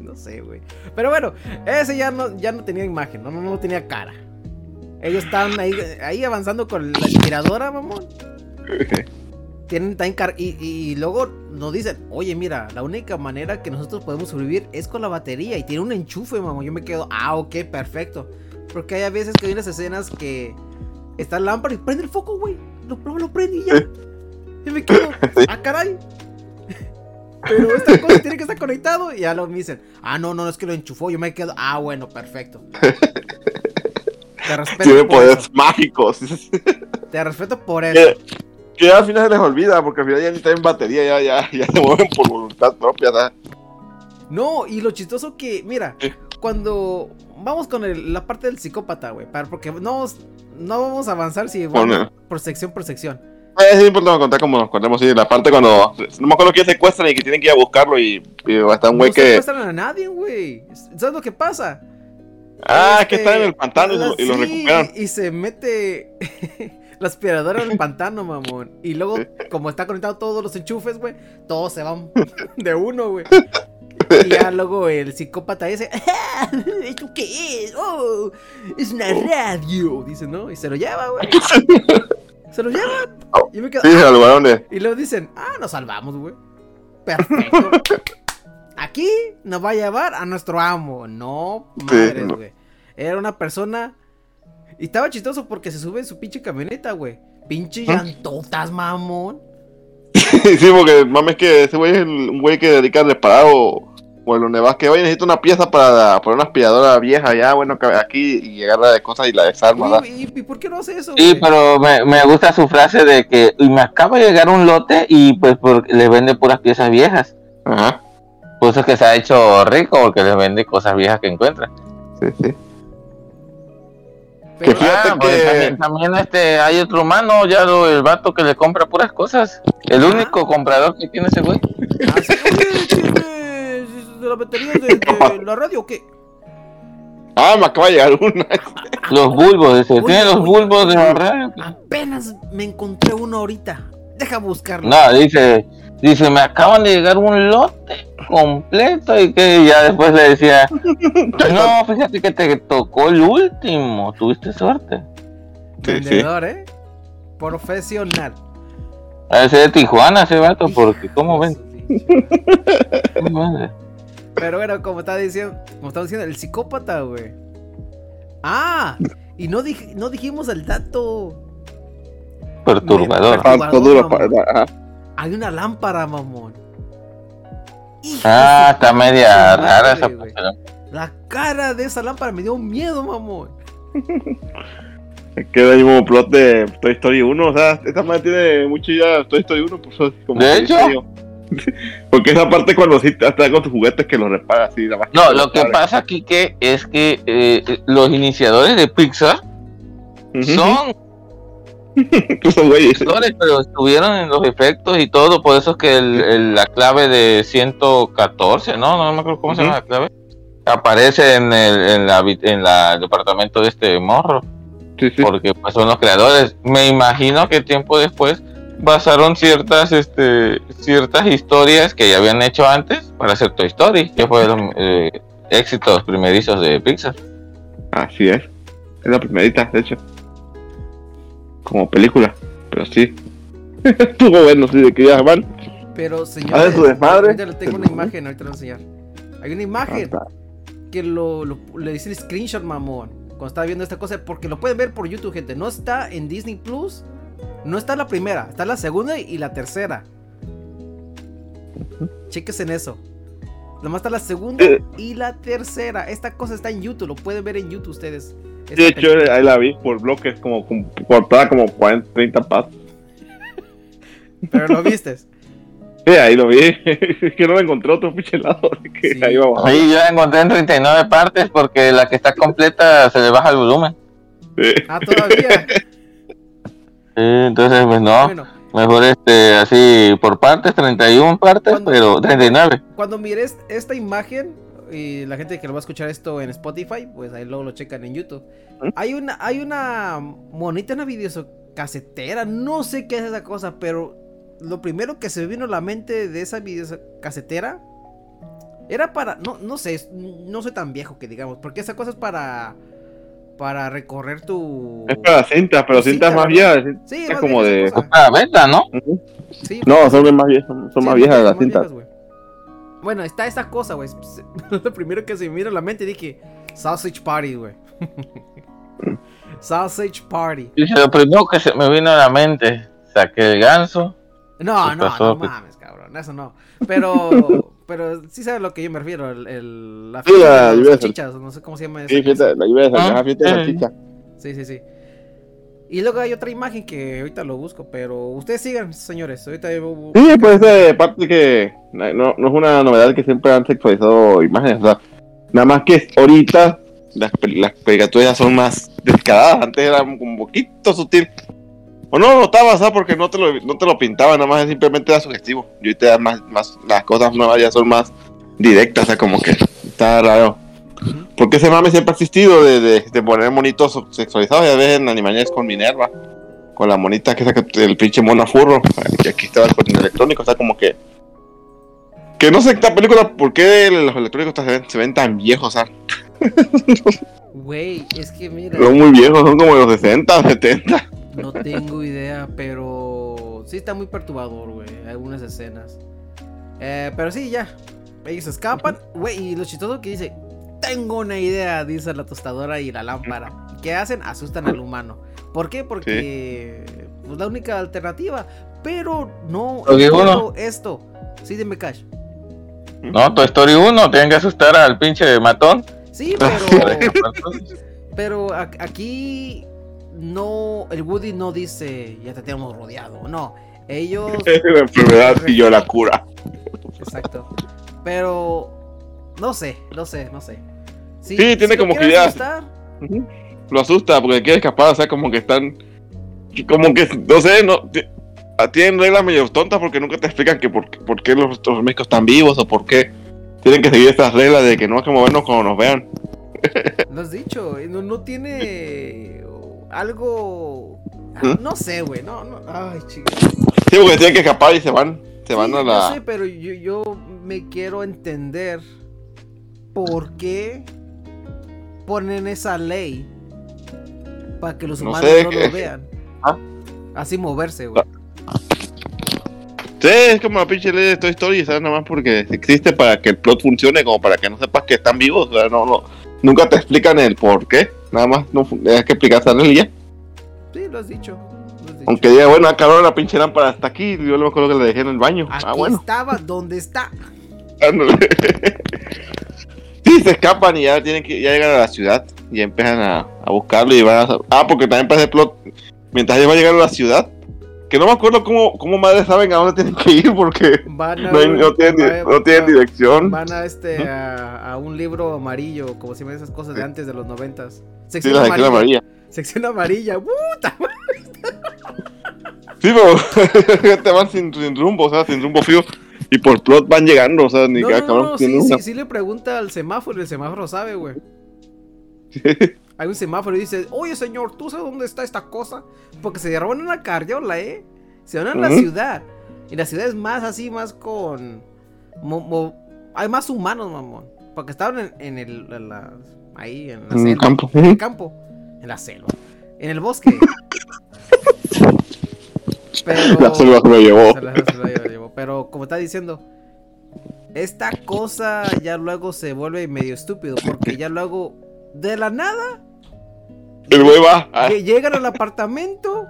[SPEAKER 1] No sé, güey. Pero bueno, ese ya no, ya no tenía imagen, no, no, no tenía cara. Ellos estaban ahí, ahí avanzando con la aspiradora, mamón. Tienen tan car y, y luego nos dicen, oye, mira, la única manera que nosotros podemos sobrevivir es con la batería y tiene un enchufe, mamón. Yo me quedo, ah, ok, perfecto. Porque hay a veces que hay unas escenas que está la lámpara y prende el foco, güey. Lo, lo, lo prende y ya. Y me quedo, ah, caray. Pero esta cosa tiene que estar conectado. Y ya lo me dicen, ah, no, no, es que lo enchufó. Yo me quedo, ah, bueno, perfecto. Te respeto
[SPEAKER 2] Tiene
[SPEAKER 1] por
[SPEAKER 2] poderes
[SPEAKER 1] eso.
[SPEAKER 2] mágicos.
[SPEAKER 1] Te respeto por eso.
[SPEAKER 2] que, que al final se les olvida, porque al final ya ni traen batería, ya, ya, ya se mueven por voluntad propia. ¿verdad?
[SPEAKER 1] No, y lo chistoso que, mira, cuando vamos con el- la parte del psicópata, güey, para- porque no, no vamos a avanzar si vamos
[SPEAKER 2] Bueno.
[SPEAKER 1] por sección por sección.
[SPEAKER 2] Es importante contar como nos contamos, sí, la parte cuando. No me acuerdo que secuestran y que tienen que ir a buscarlo y, y está un güey
[SPEAKER 1] no
[SPEAKER 2] que.
[SPEAKER 1] secuestran a nadie, güey. ¿Sabes lo que pasa?
[SPEAKER 2] Ah,
[SPEAKER 1] Este,
[SPEAKER 2] que está en el pantano y lo, y lo
[SPEAKER 1] sí,
[SPEAKER 2] recuperan.
[SPEAKER 1] Y se mete la aspiradora en el pantano, mamón. Y luego, como está conectado todos los enchufes, güey, todos se van de uno, güey. Y ya luego el psicópata ese, ¿esto qué es? Oh, es una radio, dice, ¿no? Y se lo lleva, güey. Se lo lleva. Y me quedo,
[SPEAKER 2] Sí, donde.
[SPEAKER 1] y luego dicen, ah, nos salvamos, güey. Perfecto. Aquí nos va a llevar a nuestro amo. No, madres,
[SPEAKER 2] no.
[SPEAKER 1] güey. Era una persona. Y estaba chistoso porque se sube en su pinche camioneta, güey. Pinche
[SPEAKER 2] ¿Ah?
[SPEAKER 1] llantotas, mamón.
[SPEAKER 2] sí, porque mames que ese güey es el- un güey que dedica a reparar o, o en donde vas que oye necesito una pieza para poner una aspiradora vieja ya, bueno, aquí y agarra de cosas y la desarma.
[SPEAKER 1] ¿Y, y- y por qué no hace eso,
[SPEAKER 3] Sí, pero me, me gusta su frase de que "Y me acaba de llegar un lote y pues por- le vende puras piezas viejas.
[SPEAKER 2] Ajá,
[SPEAKER 3] Por eso es que se ha hecho rico porque les vende cosas viejas que encuentra.
[SPEAKER 2] sí, sí.
[SPEAKER 1] Pero-
[SPEAKER 2] que fíjate
[SPEAKER 3] Ah, pues,
[SPEAKER 2] que-
[SPEAKER 3] también, también, este, hay otro humano, ya lo, el vato que le compra puras cosas. El único comprador que tiene ese güey.
[SPEAKER 1] Ah, sí, oye, ¿qué de, de la batería de, de la radio o qué?
[SPEAKER 2] Ah, me acaba de llegar una.
[SPEAKER 3] Los bulbos, dice,
[SPEAKER 1] Oye,
[SPEAKER 3] tiene los bulbos de la radio.
[SPEAKER 1] Apenas me encontré uno ahorita. Deja buscarlo.
[SPEAKER 3] No, dice, dice, me acaban de llegar un lote completo y que ya después le decía, no, fíjate que te tocó el último, tuviste suerte.
[SPEAKER 2] Sí, sí.
[SPEAKER 1] Vendedor, ¿eh? Profesional.
[SPEAKER 3] A ese de Tijuana ese vato, porque ¿cómo ven?
[SPEAKER 1] Pero bueno, como estaba diciendo, como estaba diciendo, el psicópata, güey. Ah, y no, dij- no dijimos el dato.
[SPEAKER 3] Perturbador.
[SPEAKER 1] Me- Hay una lámpara, mamón.
[SPEAKER 3] Ah, está media
[SPEAKER 1] madre,
[SPEAKER 3] rara esa.
[SPEAKER 1] La cara de esa lámpara me dio miedo, mamón.
[SPEAKER 2] Queda el mismo plot de Toy Story 1. O sea, esta madre tiene mucho ya Toy Story 1. Pues, como
[SPEAKER 3] De hecho.
[SPEAKER 2] Porque esa parte cuando sí estás con tus juguetes que los repara así.
[SPEAKER 3] No, lo que pasa aquí que es que eh, los iniciadores de Pixar son pero estuvieron en los efectos y todo, por eso es que el- el- la clave de 114, ¿no? No me acuerdo cómo se llama la clave. Aparece en el en la, en la el departamento de este morro.
[SPEAKER 2] Sí, sí.
[SPEAKER 3] porque pues son los creadores. Me imagino que tiempo después basaron ciertas este ciertas historias que ya habían hecho antes para hacer Toy Story, que fueron eh, éxitos primerizos de Pixar.
[SPEAKER 2] Así es. Es la primerita, de hecho. Como película. Pero sí. Estuvo bueno, sí, de que ya van.
[SPEAKER 1] Pero, señor.
[SPEAKER 2] Hacen su desmadre.
[SPEAKER 1] Ahorita le tengo una imagen, ahorita lo voy a enseñar. Hay una imagen
[SPEAKER 2] Hasta-
[SPEAKER 1] que lo, lo- le dice el screenshot, mamón. Cuando estaba viendo esta cosa, porque lo pueden ver por YouTube, gente. No está en Disney Plus. No está la primera, está la segunda y la tercera. Cheques en eso. Nomás está la segunda
[SPEAKER 2] Eh.
[SPEAKER 1] y la tercera. Esta cosa está en YouTube, lo pueden ver en YouTube ustedes.
[SPEAKER 2] De hecho,
[SPEAKER 1] película.
[SPEAKER 2] ahí la vi por bloques, como, como cortada como 40, 30 pasos.
[SPEAKER 1] Pero lo vistes.
[SPEAKER 2] Sí, ahí lo vi. es que no me encontré otro pinche lado. así que
[SPEAKER 1] Sí.
[SPEAKER 2] ahí.
[SPEAKER 3] Ahí yo la encontré en 39 partes porque la que está completa se le baja el volumen.
[SPEAKER 2] Sí.
[SPEAKER 1] Ah, todavía.
[SPEAKER 3] Sí, entonces pues no,
[SPEAKER 1] Bueno,
[SPEAKER 3] mejor este así por partes, 31 partes,
[SPEAKER 1] ¿Cuándo?
[SPEAKER 3] pero 39.
[SPEAKER 1] cuando mires esta imagen y la gente que lo va a escuchar esto en Spotify, pues ahí luego lo checan en YouTube.
[SPEAKER 2] ¿Mm?
[SPEAKER 1] Hay una, hay una monita, una videocasetera, no sé qué es esa cosa, pero lo primero que se me vino a la mente de esa videocasetera era para, no, no sé, no soy tan viejo que digamos, porque esa cosa es para, para recorrer tu...
[SPEAKER 2] Es para cintas, pero cintas más viejas. cintas
[SPEAKER 1] Sí, más
[SPEAKER 2] como
[SPEAKER 1] vieja
[SPEAKER 2] de.
[SPEAKER 3] Ah, venta, ¿no?
[SPEAKER 2] Ujú.
[SPEAKER 1] Sí,
[SPEAKER 2] No, son más viejas, son, son
[SPEAKER 1] Sí,
[SPEAKER 2] más viejas las cintas.
[SPEAKER 1] Bueno, está esa cosa, güey. Lo primero que se me vino a la mente dije, Sausage Party, güey. Sausage Party.
[SPEAKER 3] Dice, lo primero que se me vino a la mente, saqué el ganso.
[SPEAKER 1] No,
[SPEAKER 3] ¿Qué
[SPEAKER 1] no, no mames, cabrón. Eso no. Pero, pero sí sabes a lo que yo me refiero. El, el- la
[SPEAKER 2] Sí,
[SPEAKER 1] fiesta
[SPEAKER 2] la
[SPEAKER 1] de las
[SPEAKER 2] de-
[SPEAKER 1] chichas, no sé cómo se llama esa
[SPEAKER 2] Sí, fiesta, la lluvia de
[SPEAKER 3] Ah,
[SPEAKER 2] salchicha, fiesta de
[SPEAKER 3] sí.
[SPEAKER 2] salchicha.
[SPEAKER 1] Sí, sí, sí. Y luego hay otra imagen que ahorita lo busco, pero ustedes sigan, señores. Ahorita yo-
[SPEAKER 2] Sí, pues de parte que no, no es una novedad que siempre han sexualizado imágenes, o nada más que ahorita las, las caricaturas son más descaradas, antes era un poquito sutil. O no lo notabas, ¿sabes? Porque no te lo, no te lo pintaban, nada más simplemente era sugestivo. Y ahorita más, más, las cosas nuevas ya son más directas, o sea, como que está raro. Porque ese mame siempre ha existido de, de, de poner monitos sexualizados, ya ves en Animaniacs con Minerva, con la monita que saca el pinche mono furro, que aquí estaba con el electrónico, o sea, como que... Que no sé esta película, ¿por qué los electrónicos se ven, se ven tan viejos? O sea,
[SPEAKER 1] Güey, es que mira.
[SPEAKER 2] son muy viejos, son como de los 60, 70.
[SPEAKER 1] No tengo idea, pero sí está muy perturbador, güey. Algunas escenas. Eh, pero sí, ya. Ellos escapan, güey. Y lo chistoso que dice: Tengo una idea, dice la tostadora y la lámpara. ¿Qué hacen? Asustan al humano. ¿Por qué? Porque pues la única alternativa. Pero no entiendo esto. Sí, dime cash.
[SPEAKER 3] No, Toy Story 1, tienen que asustar al pinche matón.
[SPEAKER 1] Sí, pero. Pero aquí no, el Woody no dice ya te tenemos rodeado, no. Ellos,
[SPEAKER 2] Es la enfermedad y yo la cura.
[SPEAKER 1] exacto. Pero no sé, no sé, no sé.
[SPEAKER 2] Sí, tiene como que Ujú. Lo asusta porque quiere escapar, o sea, como que están. Como que, no sé, no. ti- ah, Tienen reglas medio tontas porque nunca te explican que por, por qué los, los están vivos o por qué tienen que seguir estas reglas de que no hay que movernos cuando nos vean.
[SPEAKER 1] Lo has dicho, eh, no, no tiene algo.
[SPEAKER 2] ¿Mm?
[SPEAKER 1] No sé, güey, no, no. Ay, chicos.
[SPEAKER 2] Sí, porque tienen que escapar y se van. Se van a la.
[SPEAKER 1] sé, pero yo, yo me quiero entender por qué ponen esa ley para que los
[SPEAKER 2] No
[SPEAKER 1] humanos
[SPEAKER 2] sé,
[SPEAKER 1] no
[SPEAKER 2] que-
[SPEAKER 1] lo vean.
[SPEAKER 2] Ah.
[SPEAKER 1] Así moverse, güey.
[SPEAKER 2] Sí, es como la pinche ley de Toy Story, ¿sabes? Nada más porque existe para que el plot funcione, como para que no sepas que están vivos. O sea, no, no, nunca te explican el por qué. Nada más no tienes que explicar esa regla y ya.
[SPEAKER 1] Sí, lo has dicho. lo.
[SPEAKER 2] Aunque diga, bueno, acá la pinche lámpara está aquí. Yo me acuerdo que la dejé en el baño.
[SPEAKER 1] Aquí
[SPEAKER 2] ah, bueno.
[SPEAKER 1] estaba donde está.
[SPEAKER 2] Sí, se escapan y ya tienen que ya llegan a la ciudad y empiezan a, a buscarlo y van a... Ah, porque también pasa el plot. Mientras ellos van a llegar a la ciudad, que no me acuerdo cómo, cómo madres saben a dónde tienen que ir porque
[SPEAKER 1] Van a,
[SPEAKER 2] no, hay- no tienen,
[SPEAKER 1] va-
[SPEAKER 2] no tienen dirección.
[SPEAKER 1] Van a este a, a un libro amarillo, como si me esas cosas de antes de los noventas.
[SPEAKER 2] Sí,
[SPEAKER 1] Sección
[SPEAKER 2] la sección
[SPEAKER 1] amarilla.
[SPEAKER 2] amarilla.
[SPEAKER 1] Sección amarilla. ¡Puta!
[SPEAKER 2] Sí, pero te van sin, sin rumbo, o sea, sin rumbo fijo. Y por plot van llegando, o sea, ni
[SPEAKER 1] No,
[SPEAKER 2] cada
[SPEAKER 1] no,
[SPEAKER 2] cabrón
[SPEAKER 1] no,
[SPEAKER 2] tiene
[SPEAKER 1] sí,
[SPEAKER 2] una.
[SPEAKER 1] sí, sí le pregunta al semáforo, el semáforo sabe, güey. hay un semáforo y dice, oye señor, ¿tú sabes dónde está esta cosa? Porque se roban en una carriola, ¿eh? Se van en la ciudad. Y la ciudad es más así, más con... mo- mo- hay más humanos, mamón. Porque estaban en, en el... en la- ahí, en la
[SPEAKER 2] En el
[SPEAKER 1] selva.
[SPEAKER 2] campo.
[SPEAKER 1] En el campo. En la selva. En el bosque. Pero...
[SPEAKER 2] La selva se lo llevó.
[SPEAKER 1] Se. Pero como está diciendo, esta cosa ya luego se vuelve medio estúpido. Porque ya luego, de la nada,
[SPEAKER 2] El güey va.
[SPEAKER 1] que llegan al apartamento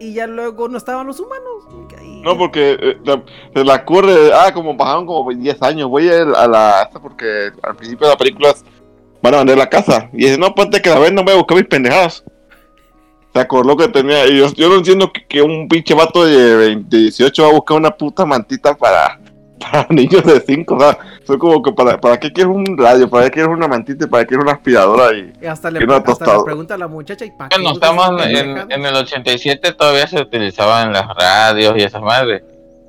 [SPEAKER 1] y ya luego no estaban los humanos.
[SPEAKER 2] No, porque eh, la- se la ocurre, ah, como pasaron como 10 años, voy a, a la, porque al principio de la película van a vender la casa, y dice, no, antes que la vendan voy a buscar mis pendejadas. Se acordó que tenía, y yo, yo no entiendo que, que un pinche vato de 20, 18 va a buscar una puta mantita para, para niños de 5, o sea, soy como que para, para qué quieres un radio, para qué quieres una mantita y para qué quieres una aspiradora y...
[SPEAKER 1] y hasta le,
[SPEAKER 2] no ha
[SPEAKER 1] hasta le pregunta a la muchacha y para
[SPEAKER 3] Bueno, estamos en, en el 87 todavía se utilizaban las radios y esas madres.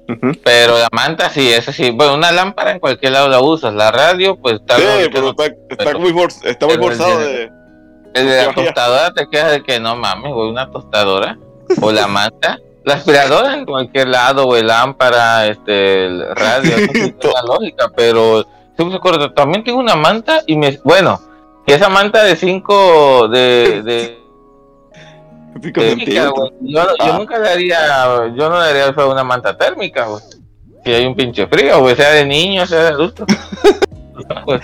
[SPEAKER 2] Ujú.
[SPEAKER 3] Pero la manta sí, eso sí. Bueno, una lámpara en cualquier lado la usas. La radio, pues está.
[SPEAKER 2] Sí, pero
[SPEAKER 3] no-
[SPEAKER 2] está, está
[SPEAKER 3] pero-
[SPEAKER 2] muy, está muy forzado
[SPEAKER 3] de-
[SPEAKER 2] de...
[SPEAKER 3] El de la tostadora te quedas de que no mames, güey, una tostadora. O la manta. La aspiradora en cualquier lado, güey, lámpara, este, el radio, sí tiene la lógica, pero acuerdo, también tengo una manta y me, bueno, que esa manta de 5 de, de,
[SPEAKER 2] cinco
[SPEAKER 3] térmica. Yo, yo
[SPEAKER 2] Ah.
[SPEAKER 3] nunca le haría, yo no le haría una manta térmica, güey. Si hay un pinche frío, güey, sea de niño, sea de adulto. Pues,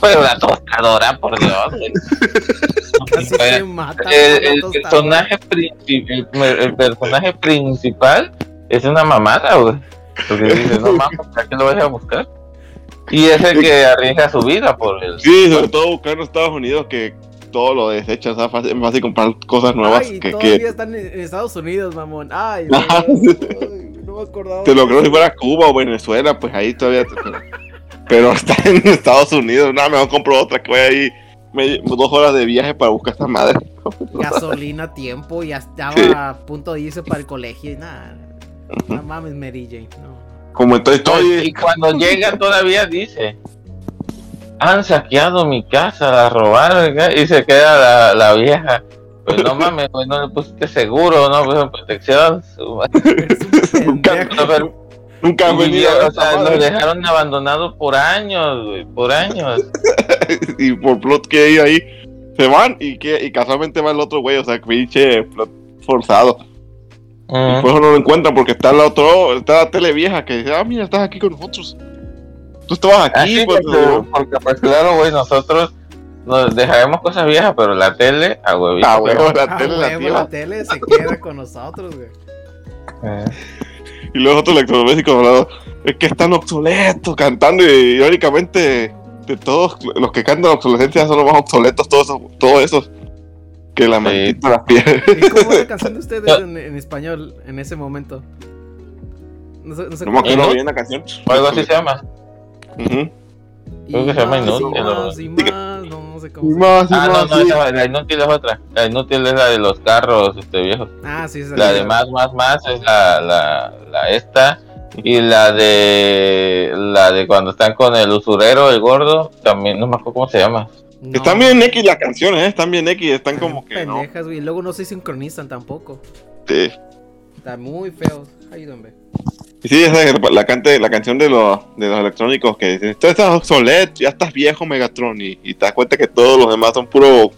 [SPEAKER 3] Pero la tostadora, por Dios.
[SPEAKER 1] Así se mata.
[SPEAKER 3] el, el personaje principal, el, el personaje principal es una mamada, güey. Porque dice, no mames, ¿para qué lo vas a buscar? Y es el que arriesga su vida por el.
[SPEAKER 2] Sí, sobre todo buscar en Estados Unidos que todo lo desecha, o sea, fácil, es fácil comprar cosas nuevas
[SPEAKER 1] Ay,
[SPEAKER 2] que,
[SPEAKER 1] todavía
[SPEAKER 2] que
[SPEAKER 1] están en, Estados Unidos, mamón. Ay, no me acordaba.
[SPEAKER 2] te lo creo si fuera Cuba o Venezuela, pues ahí todavía te- pero, está en Estados Unidos, nada, mejor compro otra que voy ahí me- dos horas de viaje para buscar esta madre.
[SPEAKER 1] Gasolina, tiempo, ya estaba
[SPEAKER 2] Sí.
[SPEAKER 1] a punto de irse para el colegio y nada. No mames, Mary Jane. No.
[SPEAKER 2] Como en Toy
[SPEAKER 3] Y cuando llega todavía dice, han saqueado mi casa, la robaron, y se queda la, la vieja. Pues no mames, güey, no le pusiste seguro, no pusiste protección. su-
[SPEAKER 1] Eres un pendejo.
[SPEAKER 2] Nunca han
[SPEAKER 3] Y,
[SPEAKER 2] venido
[SPEAKER 3] o sea, nos dejaron abandonados por años, güey, por años.
[SPEAKER 2] y por plot que hay ahí, se van y que y casualmente va el otro güey, o sea, pinche plot forzado.
[SPEAKER 3] Ujú.
[SPEAKER 2] Por eso no lo encuentran porque está la otro, está la tele vieja que dice, ah, mira, estás aquí con nosotros. Tú estabas aquí,
[SPEAKER 3] Así
[SPEAKER 2] pues,
[SPEAKER 3] porque, porque, pues claro, güey, nosotros nos dejaremos cosas viejas, pero la tele, a huevito.
[SPEAKER 2] Ah, huevo, la
[SPEAKER 1] Ah,
[SPEAKER 2] tele la
[SPEAKER 1] huevo,
[SPEAKER 2] tía.
[SPEAKER 1] la tele se queda con nosotros, güey.
[SPEAKER 3] Eh.
[SPEAKER 2] Y los otros electrodomésticos hablando, es que están obsoletos cantando y irónicamente de todos los que cantan obsolescencia son los más obsoletos todos esos, todos esos que la
[SPEAKER 3] Sí.
[SPEAKER 2] maldita las piedras.
[SPEAKER 1] ¿Y cómo era la canción de ustedes en, en español en ese momento? No sé, no sé
[SPEAKER 2] No
[SPEAKER 1] cómo-
[SPEAKER 2] acuerdo bien la canción.
[SPEAKER 3] O algo así se llama.
[SPEAKER 2] Ujú.
[SPEAKER 3] creo que se llama Inútil, ¿no?
[SPEAKER 1] no, no sé cómo. se-
[SPEAKER 2] más, y
[SPEAKER 3] Ah, no, no,
[SPEAKER 2] sí.
[SPEAKER 3] esa- la inútil es otra. La inútil es la de los carros este, viejos.
[SPEAKER 1] Ah, sí, esa
[SPEAKER 3] La de más, más, más es la, la, la esta. Y la de la de cuando están con el usurero, el gordo, también no me acuerdo cómo se llama.
[SPEAKER 1] No.
[SPEAKER 2] Están bien X las canciones, ¿eh? están bien X, están como que no.
[SPEAKER 1] Pendejas, güey. Y luego no se sincronizan tampoco.
[SPEAKER 2] Sí.
[SPEAKER 1] Están muy feos. Ayúdenme.
[SPEAKER 2] Y sí, esa es la, cante, la canción de los, de los electrónicos que dicen, tú estás obsoleto, ya estás viejo Megatron y, y te das cuenta que todos los demás son puro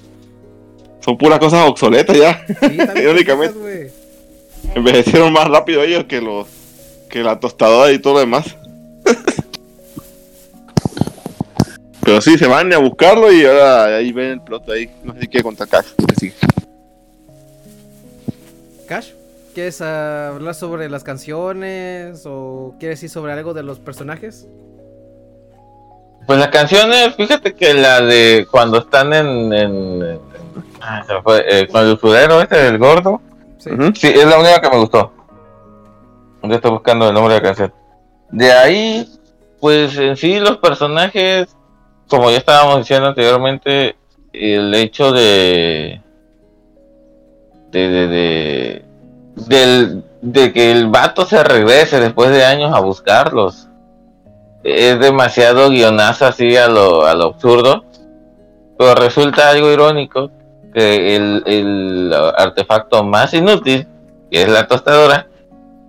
[SPEAKER 2] son puras cosas obsoletas ya.
[SPEAKER 1] Sí,
[SPEAKER 2] Irónicamente. Envejecieron más rápido ellos que los que la tostadora y todo lo demás. Pero sí, se van a buscarlo y ahora ahí ven el plot ahí. No sé si quiere contar. Sí.
[SPEAKER 1] Cash, ¿quieres hablar sobre las canciones o quieres decir sobre algo de los personajes?
[SPEAKER 3] Pues las canciones, fíjate que la de cuando están en. en, en- ah, se fue, eh, con el usurero este del gordo.
[SPEAKER 1] Sí.
[SPEAKER 3] Sí, es la única que me gustó. Yo estoy buscando el nombre de la canción. De ahí, pues en sí los personajes, como ya estábamos diciendo anteriormente, el hecho de de de, de, del- de que el vato se regrese después de años a buscarlos es demasiado guionazo así a lo, a lo absurdo Pero resulta algo irónico que el, el artefacto más inútil, que es la tostadora,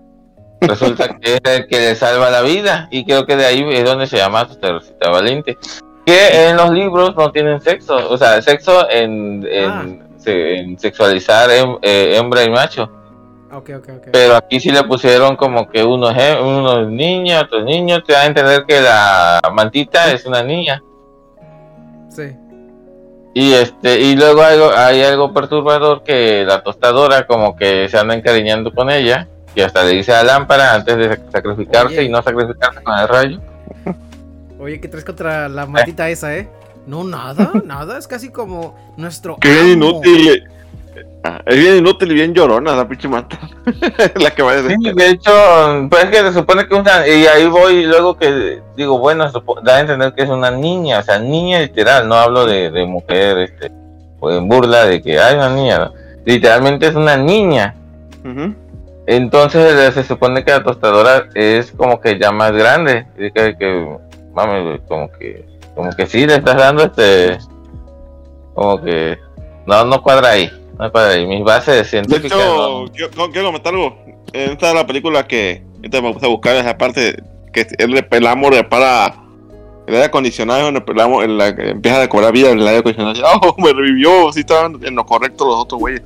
[SPEAKER 3] resulta que es el que le salva la vida. Y creo que de ahí es donde se llama Tostadorcita Valiente. Que en los libros no tienen sexo, o sea, sexo en, en,
[SPEAKER 1] Ah.
[SPEAKER 3] en sexualizar eh, hembra y macho. Pero aquí sí le pusieron como que uno es, uno es niño, otro es niño, te da a entender que la mantita es una niña.
[SPEAKER 1] Sí.
[SPEAKER 3] Y este, y luego hay algo perturbador que la tostadora como que se anda encariñando con ella, y hasta le dice a la lámpara antes de sac- sacrificarse
[SPEAKER 1] Oye.
[SPEAKER 3] y no sacrificarse con el rayo.
[SPEAKER 1] Oye, ¿qué traes contra la maldita esa, eh? No, nada, nada. Es casi como nuestro.
[SPEAKER 2] Bien
[SPEAKER 1] amo.
[SPEAKER 2] inútil. Ah, Es bien inútil y bien llorona la pinche manta. la que va a decir.
[SPEAKER 3] Sí, de hecho, pues es que se supone que una, y ahí voy luego que digo, bueno, da a entender que es una niña, o sea, niña literal, no hablo de, de mujer, este, o en burla de que hay una niña, ¿no? literalmente es una niña. Entonces eh, se supone que la tostadora es como que ya más grande, y que, que mami, como que, como que sí le estás dando este, como que, no, no cuadra ahí, no cuadra ahí, mis bases
[SPEAKER 2] De
[SPEAKER 3] científicas no-
[SPEAKER 2] hecho, quiero, no, quiero comentar algo. En esta de la película que ahorita me puse a buscar esa parte que él le pelamos repara el aire acondicionado en el en la que empieza a cobrar vida el aire acondicionado. Oh, me revivió, sí estaban en lo correcto los otros güeyes.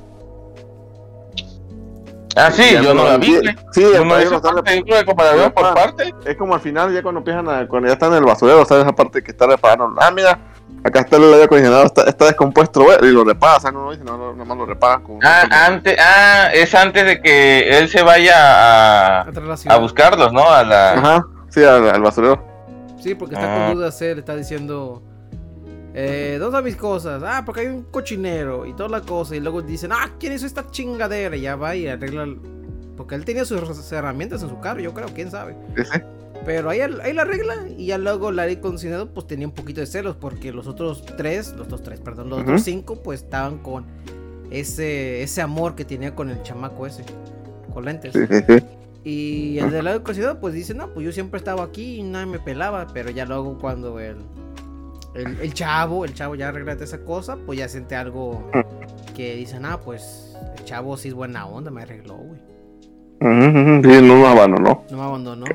[SPEAKER 3] Ah, sí,
[SPEAKER 2] Ya
[SPEAKER 3] yo no la vi.
[SPEAKER 2] Sí,
[SPEAKER 3] Yo
[SPEAKER 2] el
[SPEAKER 3] no hice
[SPEAKER 2] no
[SPEAKER 3] película por parte.
[SPEAKER 2] es como al final, ya cuando empiezan a, cuando ya están en el basurero, ¿sabes? Esa parte que está reparando. Ah, mira, acá está el aire acondicionado, está, está descompuesto, y lo repara, ¿sabes? No lo dice, no, no, nomás lo repara. Con
[SPEAKER 3] Ah, antes, ah, es antes de que él se vaya a, a buscarlos, ¿no? A la,
[SPEAKER 2] Ajá, sí, al, al basurero.
[SPEAKER 1] Sí, porque está
[SPEAKER 3] Ah.
[SPEAKER 1] con dudas él, está diciendo. Eh, ¿Dónde mis cosas? Ah, porque hay un cochinero y toda la cosa. Y luego dicen, ah, ¿quién hizo esta chingadera? Y ya va y arregla. el- Porque él tenía sus herramientas en su carro, yo creo, quién sabe.
[SPEAKER 2] Sí.
[SPEAKER 1] Pero ahí, ahí la arregla. Y ya luego Larry Concinado, pues tenía un poquito de celos. Porque los otros tres, los otros tres, perdón, los
[SPEAKER 2] Ujú.
[SPEAKER 1] otros cinco, pues estaban con ese, ese amor que tenía con el chamaco ese. Con lentes.
[SPEAKER 2] Sí, sí, sí.
[SPEAKER 1] Y el de la cocinado pues dice, no, pues yo siempre estaba aquí y nadie me pelaba, pero ya luego cuando el, el, el chavo, el chavo ya arregla esa cosa, pues ya siente algo que dicen, ah, pues el chavo sí es buena onda, me arregló, güey,
[SPEAKER 2] Sí, no nos abandonó.
[SPEAKER 1] no me abandonó.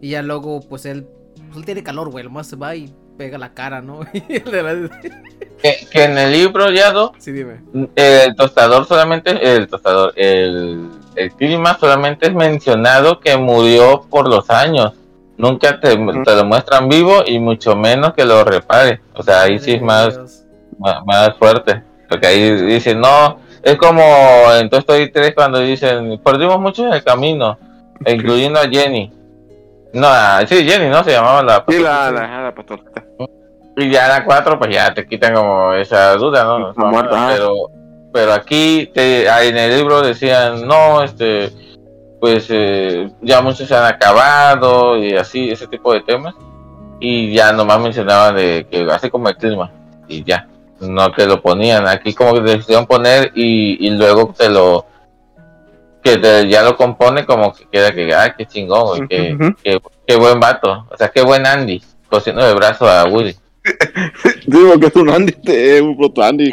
[SPEAKER 1] Y ya luego pues él, pues él tiene calor, güey, más se va y pega la cara, ¿no?
[SPEAKER 3] Que, que en el libro ya no,
[SPEAKER 1] sí, dime.
[SPEAKER 3] el tostador solamente, el tostador, el, el clima solamente es mencionado que murió por los años. Nunca te, te lo muestran vivo y mucho menos que lo repare. O sea, ahí sí es más, más, más fuerte. Porque ahí dicen, no, es como en Toy Story 3 cuando dicen, perdimos mucho en el camino, incluyendo a Jenny. No, sí, Jenny, ¿no? Se llamaba la...
[SPEAKER 2] Sí, la, la.
[SPEAKER 3] Y ya la 4, pues ya te quitan como esa duda, ¿no? Pero, pero aquí te, en el libro decían, no, este, pues eh, ya muchos se han acabado y así, ese tipo de temas. Y ya nomás mencionaban de que así como el clima y ya, no te lo ponían. Aquí como que te decidieron poner y, y luego te lo, que te- ya lo compone como que queda que, ay, qué chingón, güey, qué, qué, qué buen vato, o sea, qué buen Andy, cosiendo de brazo a Woody.
[SPEAKER 2] Digo que es un Andy, este, es un proto Andy.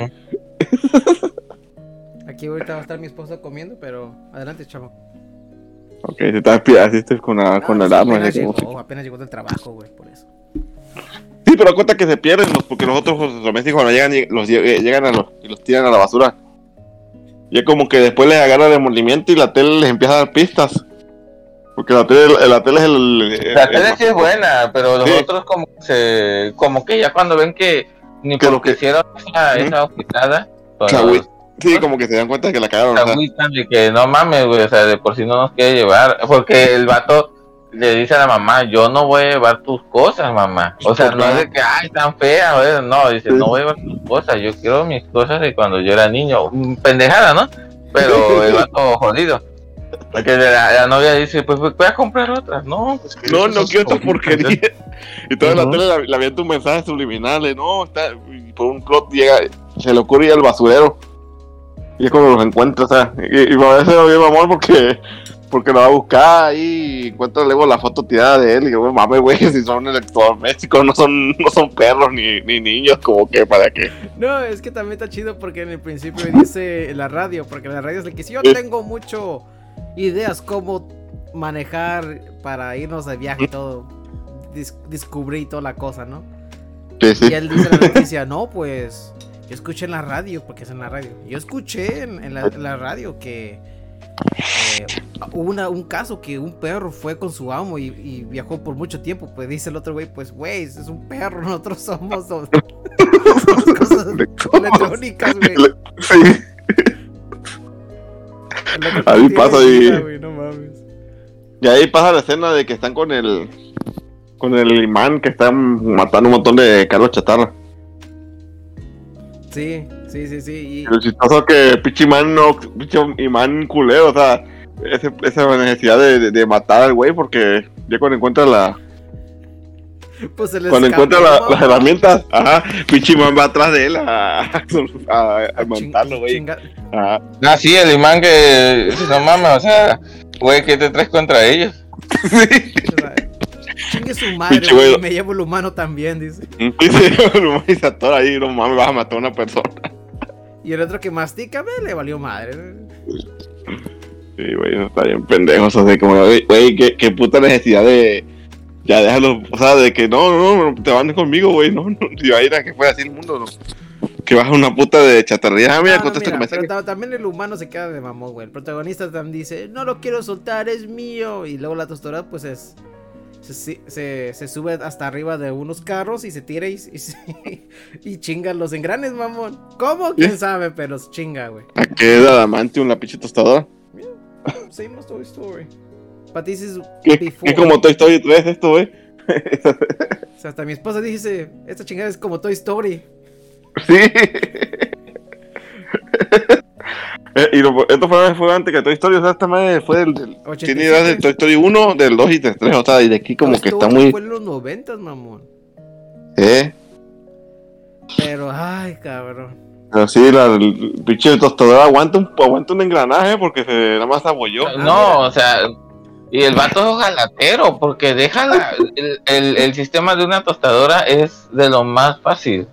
[SPEAKER 1] Aquí ahorita va a estar mi esposa comiendo, pero adelante, chavo.
[SPEAKER 2] Ok, se está espiando, así con la, con
[SPEAKER 1] Ah,
[SPEAKER 2] el
[SPEAKER 1] sí,
[SPEAKER 2] arma.
[SPEAKER 1] apenas
[SPEAKER 2] así como-
[SPEAKER 1] llegó, apenas llegó del trabajo, güey, por eso.
[SPEAKER 2] Sí, pero cuenta que se pierden los, porque los otros domésticos cuando llegan, y los lle- eh, llegan a los, y los tiran a la basura. Y es como que después les agarra el remordimiento y la tele les empieza a dar pistas. Porque la tele, la tele es el. el-
[SPEAKER 3] La
[SPEAKER 2] el-
[SPEAKER 3] tele sí es buena, pero los
[SPEAKER 2] Sí.
[SPEAKER 3] otros como que se, como que ya cuando ven que ni
[SPEAKER 2] Que
[SPEAKER 3] por
[SPEAKER 2] lo
[SPEAKER 3] que hicieron esa,
[SPEAKER 2] Ujú.
[SPEAKER 3] esa pues,
[SPEAKER 2] Sí, como que se dan cuenta que la cagaron.
[SPEAKER 3] se
[SPEAKER 2] o sea.
[SPEAKER 3] agüitan de que no mames, güey, o sea, de por sí no nos quiere llevar, porque el vato le dice a la mamá, yo no voy a llevar tus cosas, mamá. O sea, no es de que, ay, tan fea, güey, no, dice, no voy a llevar tus cosas, yo quiero mis cosas de cuando yo era niño. Mm, Pendejada, ¿no? Pero el vato jodido. Porque la, la novia dice, pues voy a comprar otras. No, pues, que
[SPEAKER 2] No, no quiero
[SPEAKER 3] son-
[SPEAKER 2] porquería. Y toda la tele le, le avienta un mensaje subliminal. de, No, está. Y por un plot llega. Se le ocurre ir al basurero. Y es cuando los encuentra, o sea. Y, y a veces lo bien mamón porque. porque lo va a buscar y encuentra luego la foto tirada de él. Y yo, mames, güey, si son electrodomésticos, no son, no son perros ni, ni niños, como que, ¿para qué?
[SPEAKER 1] No, es que también está chido porque en el principio dice la radio, porque la radio es de que si yo tengo mucho ideas cómo manejar para irnos de viaje y todo, dis- descubrí toda la cosa, ¿no?
[SPEAKER 2] Sí, sí.
[SPEAKER 1] Y él dice la noticia, no, pues yo escuché en la radio, porque es en la radio. Yo escuché en, en la, en la radio que eh, hubo una- un caso que un perro fue con su amo y, y viajó por mucho tiempo. Pues dice el otro güey, pues güey, es un perro, nosotros somos, somos cosas electrónicas, güey.
[SPEAKER 2] Sí. Ahí pasa
[SPEAKER 1] no mames.
[SPEAKER 2] Y ahí pasa la escena de que están con el con el imán que están matando un montón de carros chatarra.
[SPEAKER 1] Sí, sí, sí, sí.
[SPEAKER 2] Y lo chistoso que pinche imán no, pinche imán culero, o sea, ese- esa necesidad de, de- de matar al güey porque ya cuando encuentra la
[SPEAKER 1] pues se les
[SPEAKER 2] cuando
[SPEAKER 1] escapó,
[SPEAKER 2] encuentra la- las herramientas, ajá, pinche imán va atrás de él a, a, a, a güey. Ajá.
[SPEAKER 3] Ah, sí, el imán que. No mames, o sea, güey, ¿qué te traes contra ellos?
[SPEAKER 1] sea, Chingue su madre, güey, me llevo el humano también, dice.
[SPEAKER 2] Dice, "No mames, se atora ahí, no mames, vas a matar a una persona.
[SPEAKER 1] Y el otro que mastica, ve, le valió madre.
[SPEAKER 2] Sí, güey, eso está bien pendejo. O sea, de como, güey, qué, qué puta necesidad de. Ya déjalo, o sea, de que no, no, no, te van conmigo, güey, no, no, si va a ir a que fuera así el mundo, no. Que vas a una puta de chatarría. Ah, mira,
[SPEAKER 1] No,
[SPEAKER 2] que me
[SPEAKER 1] pero también el humano se queda de mamón, güey. El protagonista también dice, no lo quiero soltar, es mío. Y luego la tostora, pues es. Se, se, se sube hasta arriba de unos carros y se tira y, y, y chinga los engranes, mamón. ¿Cómo? ¿Quién sabe? Pero chinga, güey.
[SPEAKER 2] ¿A qué da adamante una pinche tostadora?
[SPEAKER 1] Same as Toy Story. But this is
[SPEAKER 2] ¿Qué,
[SPEAKER 1] before.
[SPEAKER 2] qué como Toy Story 3 esto, güey?
[SPEAKER 1] O sea, hasta mi esposa dice, esta chingada es como Toy Story.
[SPEAKER 2] Sí. Eh, y lo- esto fue, fue antes que Toy Story, o sea, esta madre fue del. del
[SPEAKER 1] 87.
[SPEAKER 2] tiene ideas de Toy Story 1, del 2 y del 3, o sea, y de aquí como
[SPEAKER 1] Toy
[SPEAKER 2] que está muy.
[SPEAKER 1] Fue en los noventas, mamón.
[SPEAKER 2] Eh,
[SPEAKER 1] Pero, ay, cabrón.
[SPEAKER 2] pero sí, la, el pinche tostadora aguanta un, aguanta un engranaje porque se nada más abolló.
[SPEAKER 1] Ah,
[SPEAKER 3] No, o sea, y el vato es galatero, porque deja la- el, el- el sistema de una tostadora es de lo más fácil.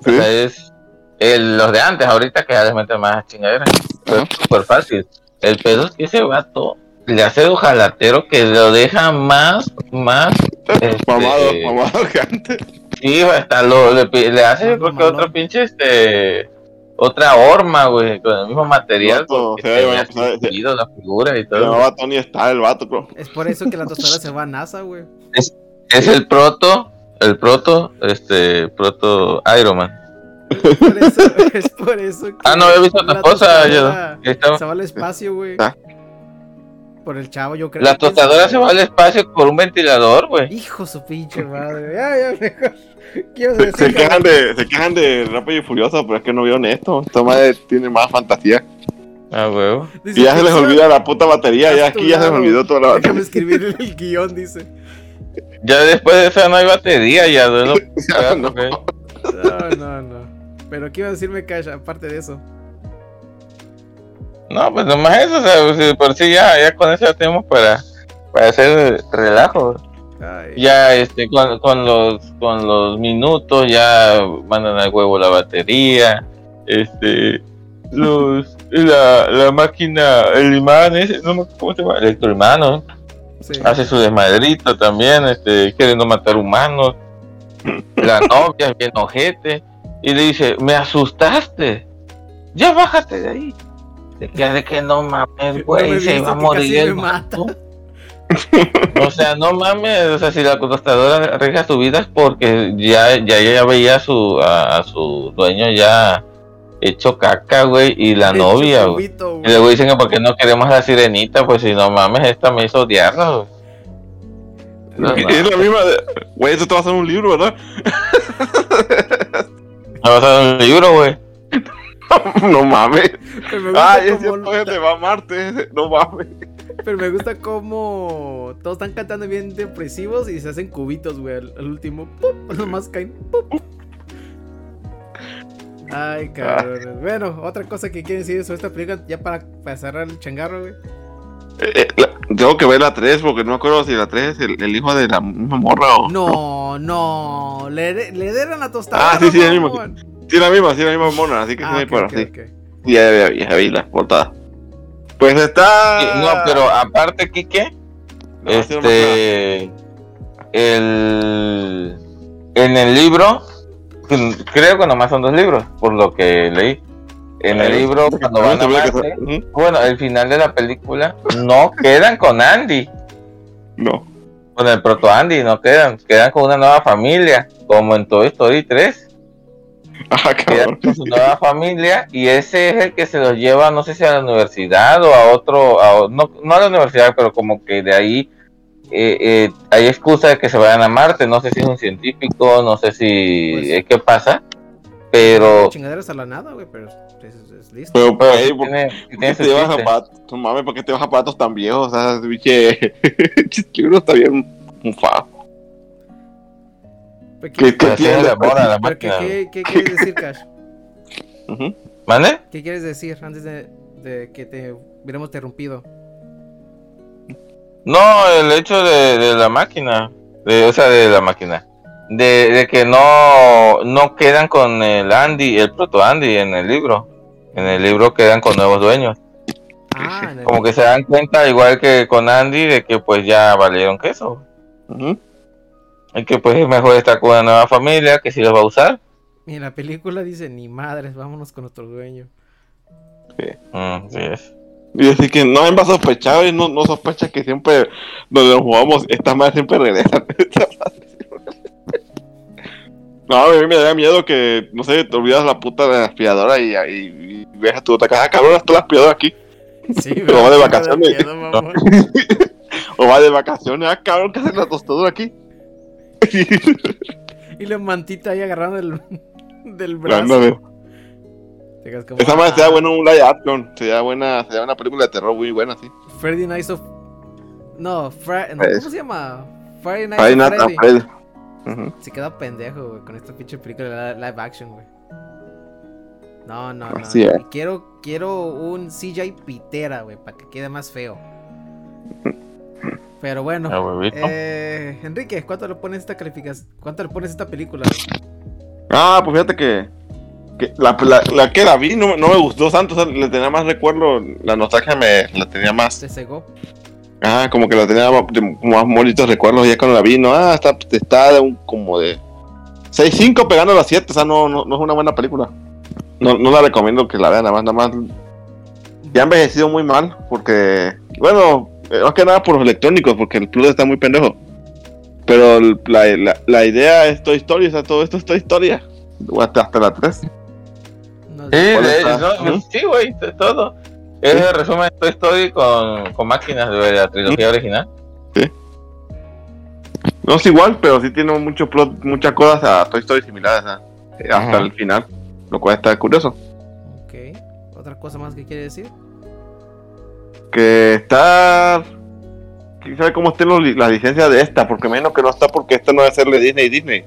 [SPEAKER 2] Sí.
[SPEAKER 3] O sea, es el- los de antes, ahorita que ya les meten más chingaderas.
[SPEAKER 2] Ajá.
[SPEAKER 3] Es súper fácil. El pedo es que ese vato le hace de ojalatero que lo deja más, más. este,
[SPEAKER 2] Mamado, mamado que antes.
[SPEAKER 3] Sí, hasta lo, le, hace creo que otra pinche, este. Otra horma, güey, con el mismo material.
[SPEAKER 2] Vato,
[SPEAKER 3] porque
[SPEAKER 2] se
[SPEAKER 3] se
[SPEAKER 2] ve,
[SPEAKER 3] ve
[SPEAKER 2] o sea,
[SPEAKER 3] así
[SPEAKER 2] se-
[SPEAKER 3] chido la figura y todo.
[SPEAKER 2] Tony Stark el vato, bro.
[SPEAKER 1] Es por eso que la tostadora se va a NASA, güey.
[SPEAKER 3] Es el proto, el proto, este, proto Iron Man.
[SPEAKER 1] Por eso, es por eso que
[SPEAKER 3] Ah, no había visto
[SPEAKER 1] la
[SPEAKER 3] otra cosa, yo. Estaba-
[SPEAKER 1] Se va al espacio, güey.
[SPEAKER 2] Ah.
[SPEAKER 1] Por el chavo, yo creo.
[SPEAKER 3] La
[SPEAKER 1] que
[SPEAKER 3] tostadora se va al espacio por un ventilador, güey.
[SPEAKER 1] Hijo su pinche madre. Ya, ya, mejor. Quiero
[SPEAKER 2] Se, se quejan de, se quejan de Rápido y Furioso, pero es que no vieron esto. Esta madre tiene más fantasía.
[SPEAKER 3] Ah, huevo.
[SPEAKER 2] Y ya se les
[SPEAKER 1] "Ficción,
[SPEAKER 2] olvida la puta batería, ya aquí ya se les olvidó toda la
[SPEAKER 1] Déjame
[SPEAKER 2] batería.
[SPEAKER 1] escribir el guion, dice.
[SPEAKER 3] Ya después de eso no hay batería, ya.
[SPEAKER 2] No,
[SPEAKER 1] no, no. Pero ¿qué iba a decirme, Cash, aparte de eso?
[SPEAKER 3] No, pues nomás eso, o sea, si por sí ya, ya con eso ya tenemos para, para hacer relajo.
[SPEAKER 1] Ay,
[SPEAKER 3] Ya este con, con los con los minutos ya mandan al huevo la batería, este los la, la máquina, el imán ese, no me cómo se llama, electroimán, ¿no?
[SPEAKER 1] sí.
[SPEAKER 3] hace su desmadrito también, este, queriendo matar humanos. La novia bien ojete y le dice, me asustaste, ya bájate de ahí. Se queda de que no mames,
[SPEAKER 1] No
[SPEAKER 3] güey, se va a morir
[SPEAKER 1] casi
[SPEAKER 3] el
[SPEAKER 1] me mata.
[SPEAKER 3] vato". O sea, no mames, o sea, si la tostadora arriesga su vida es porque ya, ya, ya veía a su, a, a su dueño ya hecho caca, güey, y la
[SPEAKER 1] Hecho
[SPEAKER 3] novia, güey. Y
[SPEAKER 1] güey.
[SPEAKER 3] luego dicen que porque no queremos la sirenita, pues si no mames, esta me hizo odiarla, güey. No,
[SPEAKER 2] Es la misma de. Güey, eso te va a hacer un libro, ¿verdad?
[SPEAKER 3] Me vas a dar un libro, güey.
[SPEAKER 2] no mames. Ay, es cierto, ese va a Marte. No mames.
[SPEAKER 1] Pero me gusta cómo todos están cantando bien depresivos y se hacen cubitos, güey. Al, último, ¡pum! nomás caen. ¡pum! Ay, cabrón. Bueno, otra cosa que quieren decir sobre esta película, ya para, para cerrar el changarro, güey.
[SPEAKER 2] Eh, eh, la- tengo que ver la 3 porque no me acuerdo si la 3 es el, el hijo de la misma morra o.
[SPEAKER 1] No, no. Le, le dieron la tostada.
[SPEAKER 2] Ah, sí, sí, el mismo.
[SPEAKER 1] mamón.
[SPEAKER 2] Sí, la misma, sí, la misma mona, así que sí,
[SPEAKER 1] Ah,
[SPEAKER 2] me
[SPEAKER 1] ok,
[SPEAKER 2] acuerdo,
[SPEAKER 1] ok,
[SPEAKER 2] sí. Sí, Ya, ya, ya, ya vi la portada. Pues está.
[SPEAKER 3] No, pero aparte, Kike,
[SPEAKER 2] No, sí,
[SPEAKER 3] este. El. En el libro, creo que nomás son dos libros, por lo que leí. En el libro, cuando van a Marte,
[SPEAKER 2] Ujú.
[SPEAKER 3] bueno, el final de la película, no quedan con Andy,
[SPEAKER 2] No.
[SPEAKER 3] con el proto Andy, no quedan, quedan con una nueva familia, como en Toy Story 3.
[SPEAKER 2] Ah,
[SPEAKER 3] quedan con su nueva familia y ese es el que se los lleva, no sé si a la universidad o a otro, a no, no a la universidad, pero como que de ahí eh, eh, hay excusa de que se vayan a Marte, no sé si es un científico, no sé si
[SPEAKER 1] Pues-
[SPEAKER 3] eh, qué pasa, pero,
[SPEAKER 1] Chingaderas a la nada, güey, pero es, es- listo.
[SPEAKER 2] Pero,
[SPEAKER 3] pero
[SPEAKER 2] pues,
[SPEAKER 3] sí
[SPEAKER 2] ¿por
[SPEAKER 3] tiene,
[SPEAKER 2] ¿por qué te llevas zapatos? No mames, ¿por qué te llevas zapatos tan viejos? O sea, ese biche. Libro está bien mufado.
[SPEAKER 1] Pero,
[SPEAKER 2] ¿Qué, qué
[SPEAKER 3] la
[SPEAKER 1] pero ¿qué,
[SPEAKER 3] máquina.
[SPEAKER 1] qué- qué quieres decir, Cash?
[SPEAKER 3] ¿Mande?
[SPEAKER 1] ¿Qué quieres decir antes de, de que te hubiéramos interrumpido?
[SPEAKER 3] No, el hecho de, de la máquina, de, o sea, de la máquina, de, de que no, no quedan con el Andy, el proto Andy en el libro. En el libro quedan con nuevos dueños.
[SPEAKER 1] Ah,
[SPEAKER 3] Como que se dan cuenta, igual que con Andy, de que pues ya valieron queso. Y que pues es mejor estar con una nueva familia que si los va a usar.
[SPEAKER 1] y en la película dice, ni madres, vámonos con otro dueño.
[SPEAKER 3] Mm, sí es.
[SPEAKER 2] Y así que no va a sospechar y no, no sospecha que siempre donde nos jugamos, estas madres siempre regresan. no, a mí me da miedo que, no sé, te olvidas la puta de la aspiradora y, y, y ves a tu otra casa, ah, cabrón, está la aspiradora aquí.
[SPEAKER 1] Sí,
[SPEAKER 2] Pero va de vacaciones.
[SPEAKER 1] miedo.
[SPEAKER 2] O va de vacaciones, ah, cabrón, ¿qué hace la tostadora aquí?
[SPEAKER 1] Y la mantita ahí agarrando del, del brazo. Como,
[SPEAKER 2] Esa madre
[SPEAKER 1] ah,
[SPEAKER 2] sería bueno un live action, sería buena, sería una película de terror muy buena, sí.
[SPEAKER 1] Freddy Nights of... No, Fra- no, ¿cómo se llama? Friday Night
[SPEAKER 2] Friday
[SPEAKER 1] of Freddy. Se queda pendejo, güey, con esta pinche película de li- live action, güey. No, no, no.
[SPEAKER 2] Así
[SPEAKER 1] no.
[SPEAKER 2] es.
[SPEAKER 1] Y Quiero, quiero un CGI pitera, güey, para que quede más feo. Pero bueno, eh, Enrique, ¿cuánto le pones esta calificación? ¿Cuánto le pones esta película?
[SPEAKER 2] Ah, pues fíjate que, que la, la, la que la vi no, no me gustó tanto, o sea, le tenía más recuerdo, la nostalgia me la tenía más,
[SPEAKER 1] Se cegó.
[SPEAKER 2] Ah, como que la tenía más, más bonitos recuerdos, ya cuando la vi, no, ah, está, está de un, como de 6-5 pegando a las 7, o sea, no, no, no es una buena película. No, no la recomiendo que la vean, nada más, nada más. Ya ha envejecido muy mal, porque, bueno, eh, más que nada por los electrónicos, porque el plus está muy pendejo. Pero el- la, la, la idea es Toy Story, o sea, todo esto es Toy Story. Hasta, hasta la 3.
[SPEAKER 1] No
[SPEAKER 3] Sí,
[SPEAKER 2] Ujú.
[SPEAKER 3] sí, güey, todo. Es el resumen de Toy Story con, con máquinas de la trilogía original.
[SPEAKER 2] No es igual, pero sí tiene mucho plot, muchas cosas a Toy Story similares. Eh, hasta
[SPEAKER 3] Ajá.
[SPEAKER 2] el final. Lo cual está curioso.
[SPEAKER 1] Ok. ¿Otra cosa más que quiere decir?
[SPEAKER 2] Que está. ¿Quién sabe cómo estén las licencias de esta? Porque menos que no está porque esta no va a serle Disney y Disney.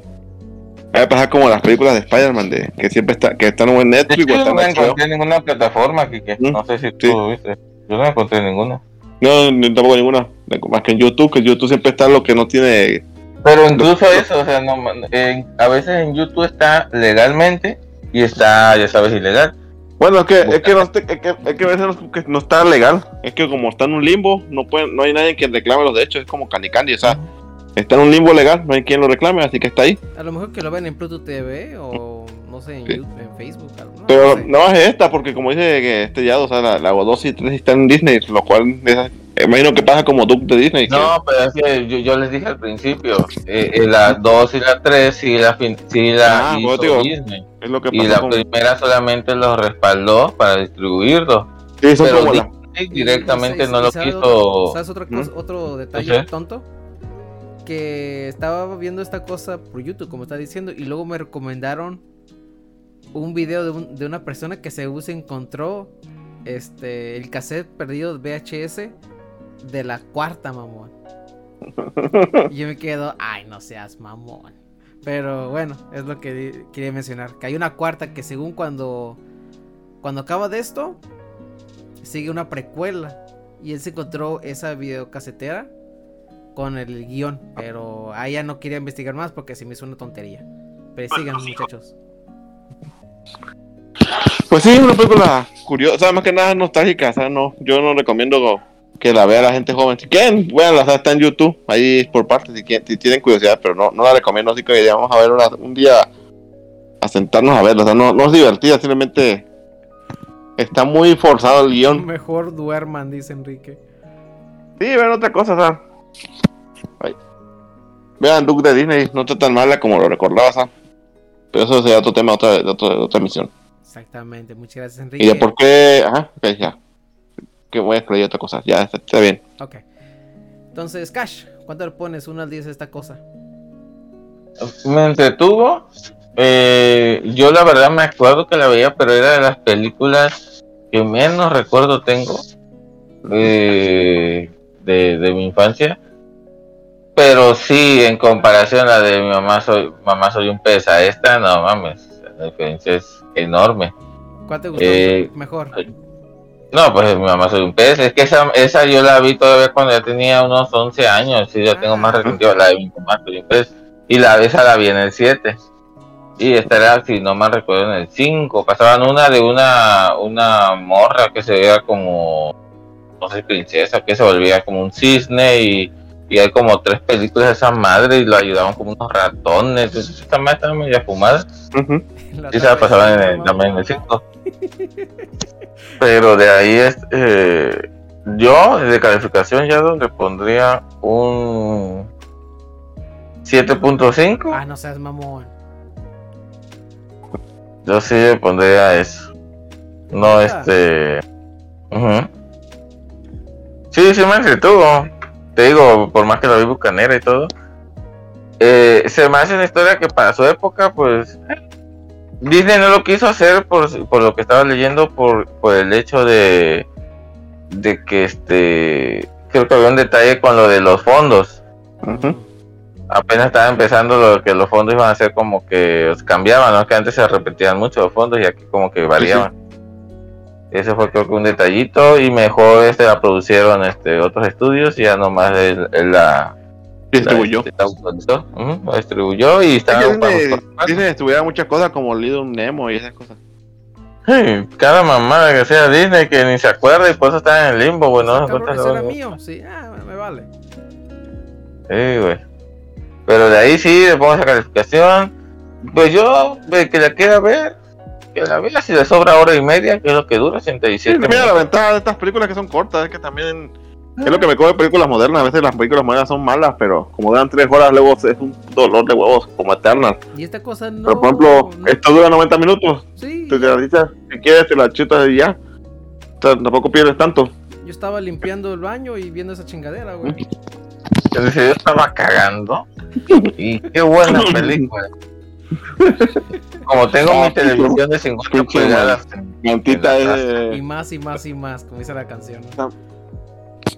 [SPEAKER 2] Va a pasar como las películas de Spider-Man, de, que siempre está, que están en Netflix
[SPEAKER 3] hecho,
[SPEAKER 2] o
[SPEAKER 3] yo
[SPEAKER 2] están
[SPEAKER 3] no
[SPEAKER 2] en HBO.
[SPEAKER 3] encontré ninguna plataforma, Kike.
[SPEAKER 2] Mm,
[SPEAKER 3] No sé si
[SPEAKER 2] sí.
[SPEAKER 3] tú viste. Yo no encontré ninguna.
[SPEAKER 2] No, no, tampoco ninguna. Más que en YouTube, que en YouTube siempre está lo que no tiene.
[SPEAKER 3] Pero incluso eso, o sea, no, en- a veces en YouTube está legalmente y está, ya sabes, ilegal.
[SPEAKER 2] Bueno, es que, es que, no, es que, es que a veces no, que no está legal. Es que como está en un limbo, no pueden, no hay nadie quien reclame los derechos. Es como Candy Candy, o sea, está en un limbo legal, no hay quien lo reclame, así que está ahí.
[SPEAKER 1] A lo mejor que lo ven en Pluto TV o no sé, en,
[SPEAKER 2] Sí.
[SPEAKER 1] YouTube, en Facebook. algo, no,
[SPEAKER 2] Pero
[SPEAKER 1] no sé.
[SPEAKER 2] no es esta, porque como dice que este ya, o sea, la, la 2 y 3 están en Disney, lo cual es- imagino que pasa como Duke de Disney. que-
[SPEAKER 3] No, pero es que yo, yo les dije al principio, eh, eh, la 2 y la 3 sí la, fin- sí la
[SPEAKER 2] Ah,
[SPEAKER 3] hizo
[SPEAKER 2] digo,
[SPEAKER 3] Disney.
[SPEAKER 2] es lo que
[SPEAKER 3] Y la
[SPEAKER 2] con...
[SPEAKER 3] primera solamente los respaldó para distribuirlos.
[SPEAKER 2] Sí, son
[SPEAKER 3] pero
[SPEAKER 2] como
[SPEAKER 3] di-
[SPEAKER 2] la-
[SPEAKER 3] Sí,
[SPEAKER 1] Y-
[SPEAKER 3] directamente
[SPEAKER 1] y- y-
[SPEAKER 3] no
[SPEAKER 1] y
[SPEAKER 3] lo
[SPEAKER 1] ¿sabes
[SPEAKER 3] quiso.
[SPEAKER 1] otro- ¿Sabes otra cosa,
[SPEAKER 2] ¿Mm?
[SPEAKER 1] otro detalle
[SPEAKER 3] sé.
[SPEAKER 1] tonto? Que estaba viendo esta cosa por YouTube, como está diciendo, y luego me recomendaron un video de, un- de una persona que según se encontró este el cassette perdido VHS de la cuarta, mamón. Y yo me quedo, ay, no seas mamón. Pero bueno, es lo que quería mencionar. Que hay una cuarta que según cuando cuando acaba de esto sigue una precuela y él se encontró esa videocasetera con el guion, pero a ella no quería investigar más porque se me hizo una tontería. Pero sigan muchachos.
[SPEAKER 2] Pues sí, una película curiosa, más que nada nostálgica, o sea, no, yo no recomiendo que la vea la gente joven. Si quieren, bueno, la está en YouTube, ahí por parte, si, quieren- si tienen curiosidad, pero no, no la recomiendo, así que ya vamos a ver una- un día a sentarnos a verla, o sea, no, no es divertida, simplemente está muy forzado el guion.
[SPEAKER 1] Mejor duerman, dice Enrique.
[SPEAKER 2] Sí, vean otra cosa, o sea. Ay. Vean Duke de Disney, no está tan mala como lo recordaba, ¿sabes? Pero eso sería otro tema, otra, de otra, otra emisión.
[SPEAKER 1] Exactamente, muchas gracias
[SPEAKER 2] Y
[SPEAKER 1] Enrique.
[SPEAKER 2] de por qué. Ajá, ok, ya. Que voy a escribir otra cosa, ya, está, está bien.
[SPEAKER 1] Ok. Entonces, Cash, ¿cuánto le pones 1 al 10 a esta cosa?
[SPEAKER 3] Me entretuvo. Eh, yo la verdad me acuerdo que la veía, pero era de las películas que menos recuerdo tengo eh, de, de mi infancia. Pero sí, en comparación a la de mi mamá soy, mamá soy un pez a esta, no mames, la diferencia es enorme.
[SPEAKER 1] ¿Cuál te gustó
[SPEAKER 3] Eh,
[SPEAKER 1] mejor?
[SPEAKER 3] No, pues mi mamá soy un pez. Es que esa, esa yo la vi todavía cuando ya tenía unos 11 años. Sí, ya tengo más resentido la de mi mamá soy un pez. Y la de esa la vi en el 7. Y esta era, si no mal recuerdo, en el 5. Pasaban una de una, una morra que se veía como, no sé, princesa, que se volvía como un cisne. Y, y hay como tres películas de esa madre y lo ayudaban como unos ratones. Entonces, esta madre estaba media fumada. Sí, se la pasaban en el, también en el 5. Pero de ahí es. eh, yo, de calificación, ya le pondría un 7.5.
[SPEAKER 1] Ah, no seas mamón.
[SPEAKER 3] Yo sí le pondría eso. No, este. ujú. Sí, sí me entretuvo. Te digo, por más que la vi bucanera y todo. eh, se me hace una historia que para su época, pues. Disney no lo quiso hacer por, por lo que estaba leyendo, por, por el hecho de. de que este. Creo que había un detalle con lo de los fondos
[SPEAKER 2] Ujú.
[SPEAKER 3] apenas estaba empezando lo que los fondos iban a ser como que cambiaban, ¿no? Que antes se repetían mucho los fondos y aquí como que variaban. Ese fue creo que un detallito y mejor este la producieron este otros estudios y ya nomás él, él la,
[SPEAKER 2] Distribuyó.
[SPEAKER 3] la, la autorizó, ujú, la distribuyó y
[SPEAKER 2] Es
[SPEAKER 3] estaba
[SPEAKER 2] que
[SPEAKER 3] ocupando
[SPEAKER 2] Disney, distribuía muchas cosas como Little Nemo y esas cosas.
[SPEAKER 3] Sí, cada mamada que sea Disney que ni se acuerda y por eso está en el limbo, bueno, no se
[SPEAKER 1] mío. Sí, ah, me vale.
[SPEAKER 3] Sí, güey. Pero de ahí sí, le pongo esa calificación. Pues yo, que la quiera ver, que la vea si le sobra hora y media, que es lo que dura,
[SPEAKER 2] Sí,
[SPEAKER 3] 87
[SPEAKER 2] mira, la
[SPEAKER 3] minutos.
[SPEAKER 2] ventaja de estas películas que son cortas es que también. Es lo que me come de películas modernas. A veces las películas modernas son malas, pero como duran tres horas, luego es un dolor de huevos como Eternal.
[SPEAKER 1] Y esta cosa no.
[SPEAKER 2] Pero por ejemplo,
[SPEAKER 1] no-
[SPEAKER 2] esto dura 90 minutos.
[SPEAKER 1] Sí,
[SPEAKER 2] Te, te la dices, si quieres, te la chutas y ya. O sea, tampoco pierdes tanto.
[SPEAKER 1] yo estaba limpiando el baño y viendo esa chingadera, güey.
[SPEAKER 3] Yo estaba cagando. Y qué buena película. Como tengo mi televisión de 50
[SPEAKER 2] Pinche
[SPEAKER 3] pulgadas.
[SPEAKER 2] Es.
[SPEAKER 1] Y más y más y más, como dice la canción. ¿no?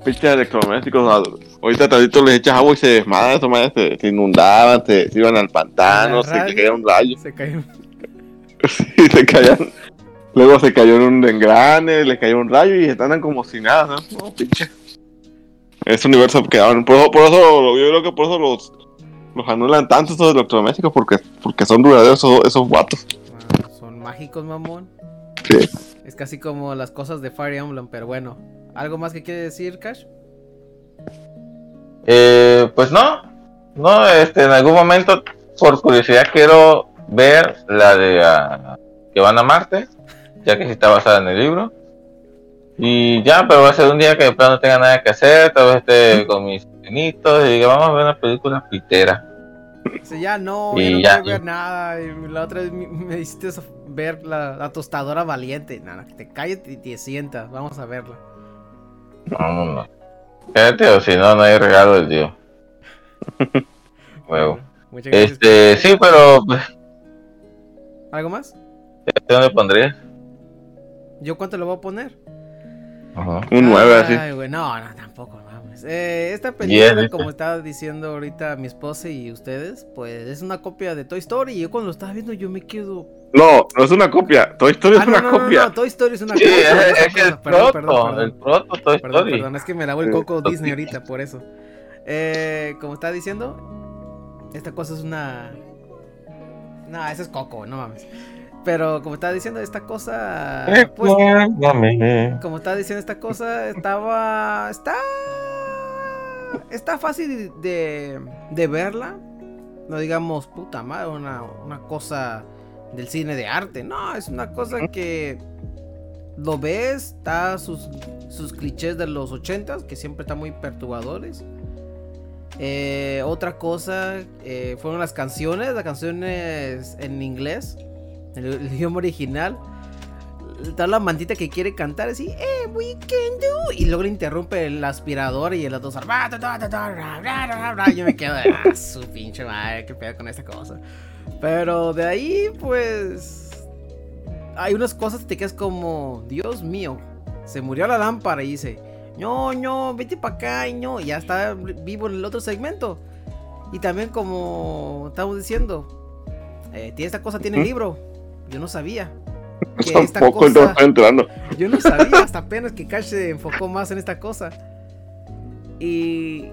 [SPEAKER 2] Pinche electrodomésticos. ah, Ahorita tantito les echas agua y se desmadran. Se, se inundaban, se, se iban al pantano, se caía un rayo.
[SPEAKER 1] Se cayó.
[SPEAKER 2] Sí, se caían. Luego se cayó en un engrane, le cayó un rayo y están como si nada, ¿no? No, pinche. Ese universo quedaban. Por, eso- por eso, yo creo que por eso los, los anulan tanto estos electrodomésticos, porque, porque son duraderos esos, esos guatos.
[SPEAKER 1] Ah, son mágicos, mamón.
[SPEAKER 2] Sí.
[SPEAKER 1] Es casi como las cosas de Fire Emblem, pero bueno. ¿Algo más que quiere decir, Cash?
[SPEAKER 3] Eh, pues no, no, este, en algún momento, por curiosidad, quiero ver la de ah, que van a Marte, ya que sí está basada en el libro. Y ya, pero va a ser un día que de plano no tenga nada que hacer, tal vez esté con mis pinitos y diga, vamos a ver una película pitera.
[SPEAKER 1] Dice, ya no,
[SPEAKER 3] Y
[SPEAKER 1] ya no quiero ver nada. Y la otra vez me, hiciste ver la, la tostadora valiente. Nada, que te calles y te sientas. Vamos a verla.
[SPEAKER 3] No, no, no. Cállate, o si no, no hay regalo del día. Huevo. Este, sí, pero, pues,
[SPEAKER 1] ¿Algo más?
[SPEAKER 3] ¿dónde pondrías?
[SPEAKER 1] ¿Yo cuánto le voy a poner?
[SPEAKER 3] Ajá.
[SPEAKER 2] Un 9 así.
[SPEAKER 1] Ay, güey, no, no, tampoco, mames. mames. Eh, esta película,
[SPEAKER 3] Bien,
[SPEAKER 1] como estaba diciendo ahorita mi esposa y ustedes, pues es una copia de Toy Story. Y yo cuando lo estaba viendo, yo me quedo.
[SPEAKER 2] No, no es una copia. Toy Story
[SPEAKER 1] Ah,
[SPEAKER 2] es
[SPEAKER 1] no,
[SPEAKER 2] una
[SPEAKER 1] no, no,
[SPEAKER 2] copia.
[SPEAKER 1] no, Toy Story es una
[SPEAKER 3] Sí,
[SPEAKER 1] copia.
[SPEAKER 3] es,
[SPEAKER 1] es
[SPEAKER 3] el.
[SPEAKER 1] Perdón,
[SPEAKER 3] proto,
[SPEAKER 1] perdón, perdón.
[SPEAKER 3] el proto Toy
[SPEAKER 1] Perdón,
[SPEAKER 3] Story.
[SPEAKER 1] perdón, es que me lavo el coco Disney ahorita, por eso. Eh, como estaba diciendo, esta cosa es una. No, ese es coco, no mames. Pero como estaba diciendo, esta cosa. Pues, como estaba diciendo, esta cosa estaba. Está. Está fácil de, de verla. No digamos, puta madre, una, una cosa del cine de arte. No, es una cosa que lo ves, está sus, sus clichés de los ochentas, que siempre están muy perturbadores. Eh, otra cosa eh, fueron las canciones, las canciones en inglés, el, el idioma original. Está la mantita que quiere cantar así, eh, we can do. Y luego le interrumpe el aspirador y el otro yo me quedo, ah, su pinche madre, qué pedo con esta cosa. Pero de ahí, pues. Hay unas cosas que te quedas como, Dios mío, se murió la lámpara y dice, no, no, vete para acá y no, ya está vivo en el otro segmento. Y también, como estamos diciendo, eh, esta cosa tiene libro. Yo no sabía. Que esta
[SPEAKER 2] Tampoco no
[SPEAKER 1] cosa-
[SPEAKER 2] estoy enterando.
[SPEAKER 1] yo no sabía hasta apenas que Cash se enfocó más en esta cosa. Y,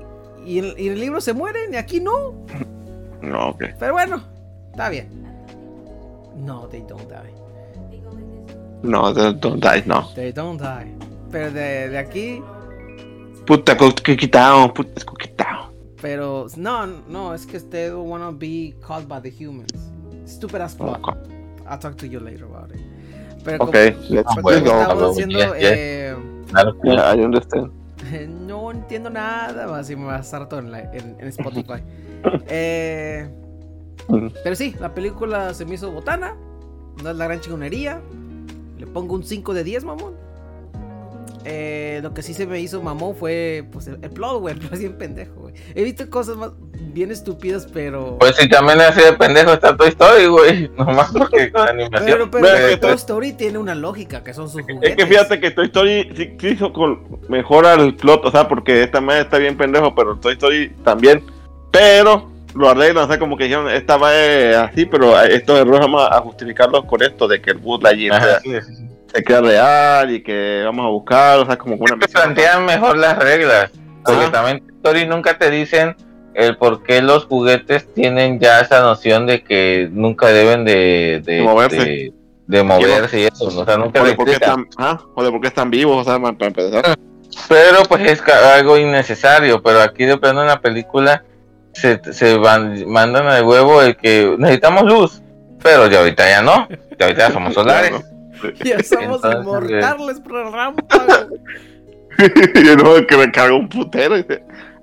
[SPEAKER 1] y, en, y en el libro se mueren y aquí no.
[SPEAKER 2] No, ok.
[SPEAKER 1] Pero bueno, está bien. No, they don't die.
[SPEAKER 2] No, don't don't die, no.
[SPEAKER 1] They don't die. Pero de, de aquí,
[SPEAKER 2] Puta, que quitado, puta, es quitado.
[SPEAKER 1] pero no, no, es que they don't wanna be caught by the humans. Stupid as fuck. I'll talk to you later about it. Pero
[SPEAKER 2] Ok,
[SPEAKER 1] como,
[SPEAKER 2] let's
[SPEAKER 1] como
[SPEAKER 3] bueno,
[SPEAKER 2] go.
[SPEAKER 1] estamos
[SPEAKER 3] Pablo,
[SPEAKER 1] diciendo,
[SPEAKER 3] yes, yes.
[SPEAKER 1] eh,
[SPEAKER 2] Yeah, I understand.
[SPEAKER 1] no entiendo nada más y me va a estar todo en, la- en- en Spotify. Eh, pero sí, la película se me hizo botana. No es la gran chingonería. Le pongo un 5 de 10, mamón. Eh, lo que sí se me hizo mamón fue pues, el, el plot, güey. El bien pendejo, güey. He visto cosas más bien estúpidas, pero.
[SPEAKER 3] Pues si también así de pendejo está Toy Story, güey. Nomás porque con animación.
[SPEAKER 1] pero, pero, pero
[SPEAKER 2] que
[SPEAKER 1] Toy
[SPEAKER 2] Toy-
[SPEAKER 1] Story tiene una lógica, que son sus juguetes.
[SPEAKER 2] Es que fíjate que Toy Story sí, sí hizo con, mejora el plot, o sea, porque esta madre está bien pendejo, pero Toy Story también. Pero lo arreglan, o sea, como que dijeron, esta va así, pero estos errores vamos a justificarlos con esto, de que el
[SPEAKER 3] sí, sí, sí.
[SPEAKER 2] se queda real y que vamos a buscar, o sea, como una
[SPEAKER 3] que plantean mejor las reglas. Porque
[SPEAKER 2] Ajá.
[SPEAKER 3] también Toy Story nunca te dicen el por qué los juguetes tienen ya esa noción de que nunca deben de, de,
[SPEAKER 2] De moverse.
[SPEAKER 3] de- de moverse y eso. O sea, nunca
[SPEAKER 2] O de, por qué están, ajá, o de por qué están vivos, o sea, para empezar.
[SPEAKER 3] Pero pues es algo innecesario. Pero aquí de plano en la película se, se van, mandan al huevo el que necesitamos luz. Pero ya ahorita ya no. Ya ahorita ya somos solares.
[SPEAKER 1] Ya somos
[SPEAKER 3] Entonces,
[SPEAKER 1] inmortales por la rampa, güey.
[SPEAKER 2] y no, que me cargo un putero,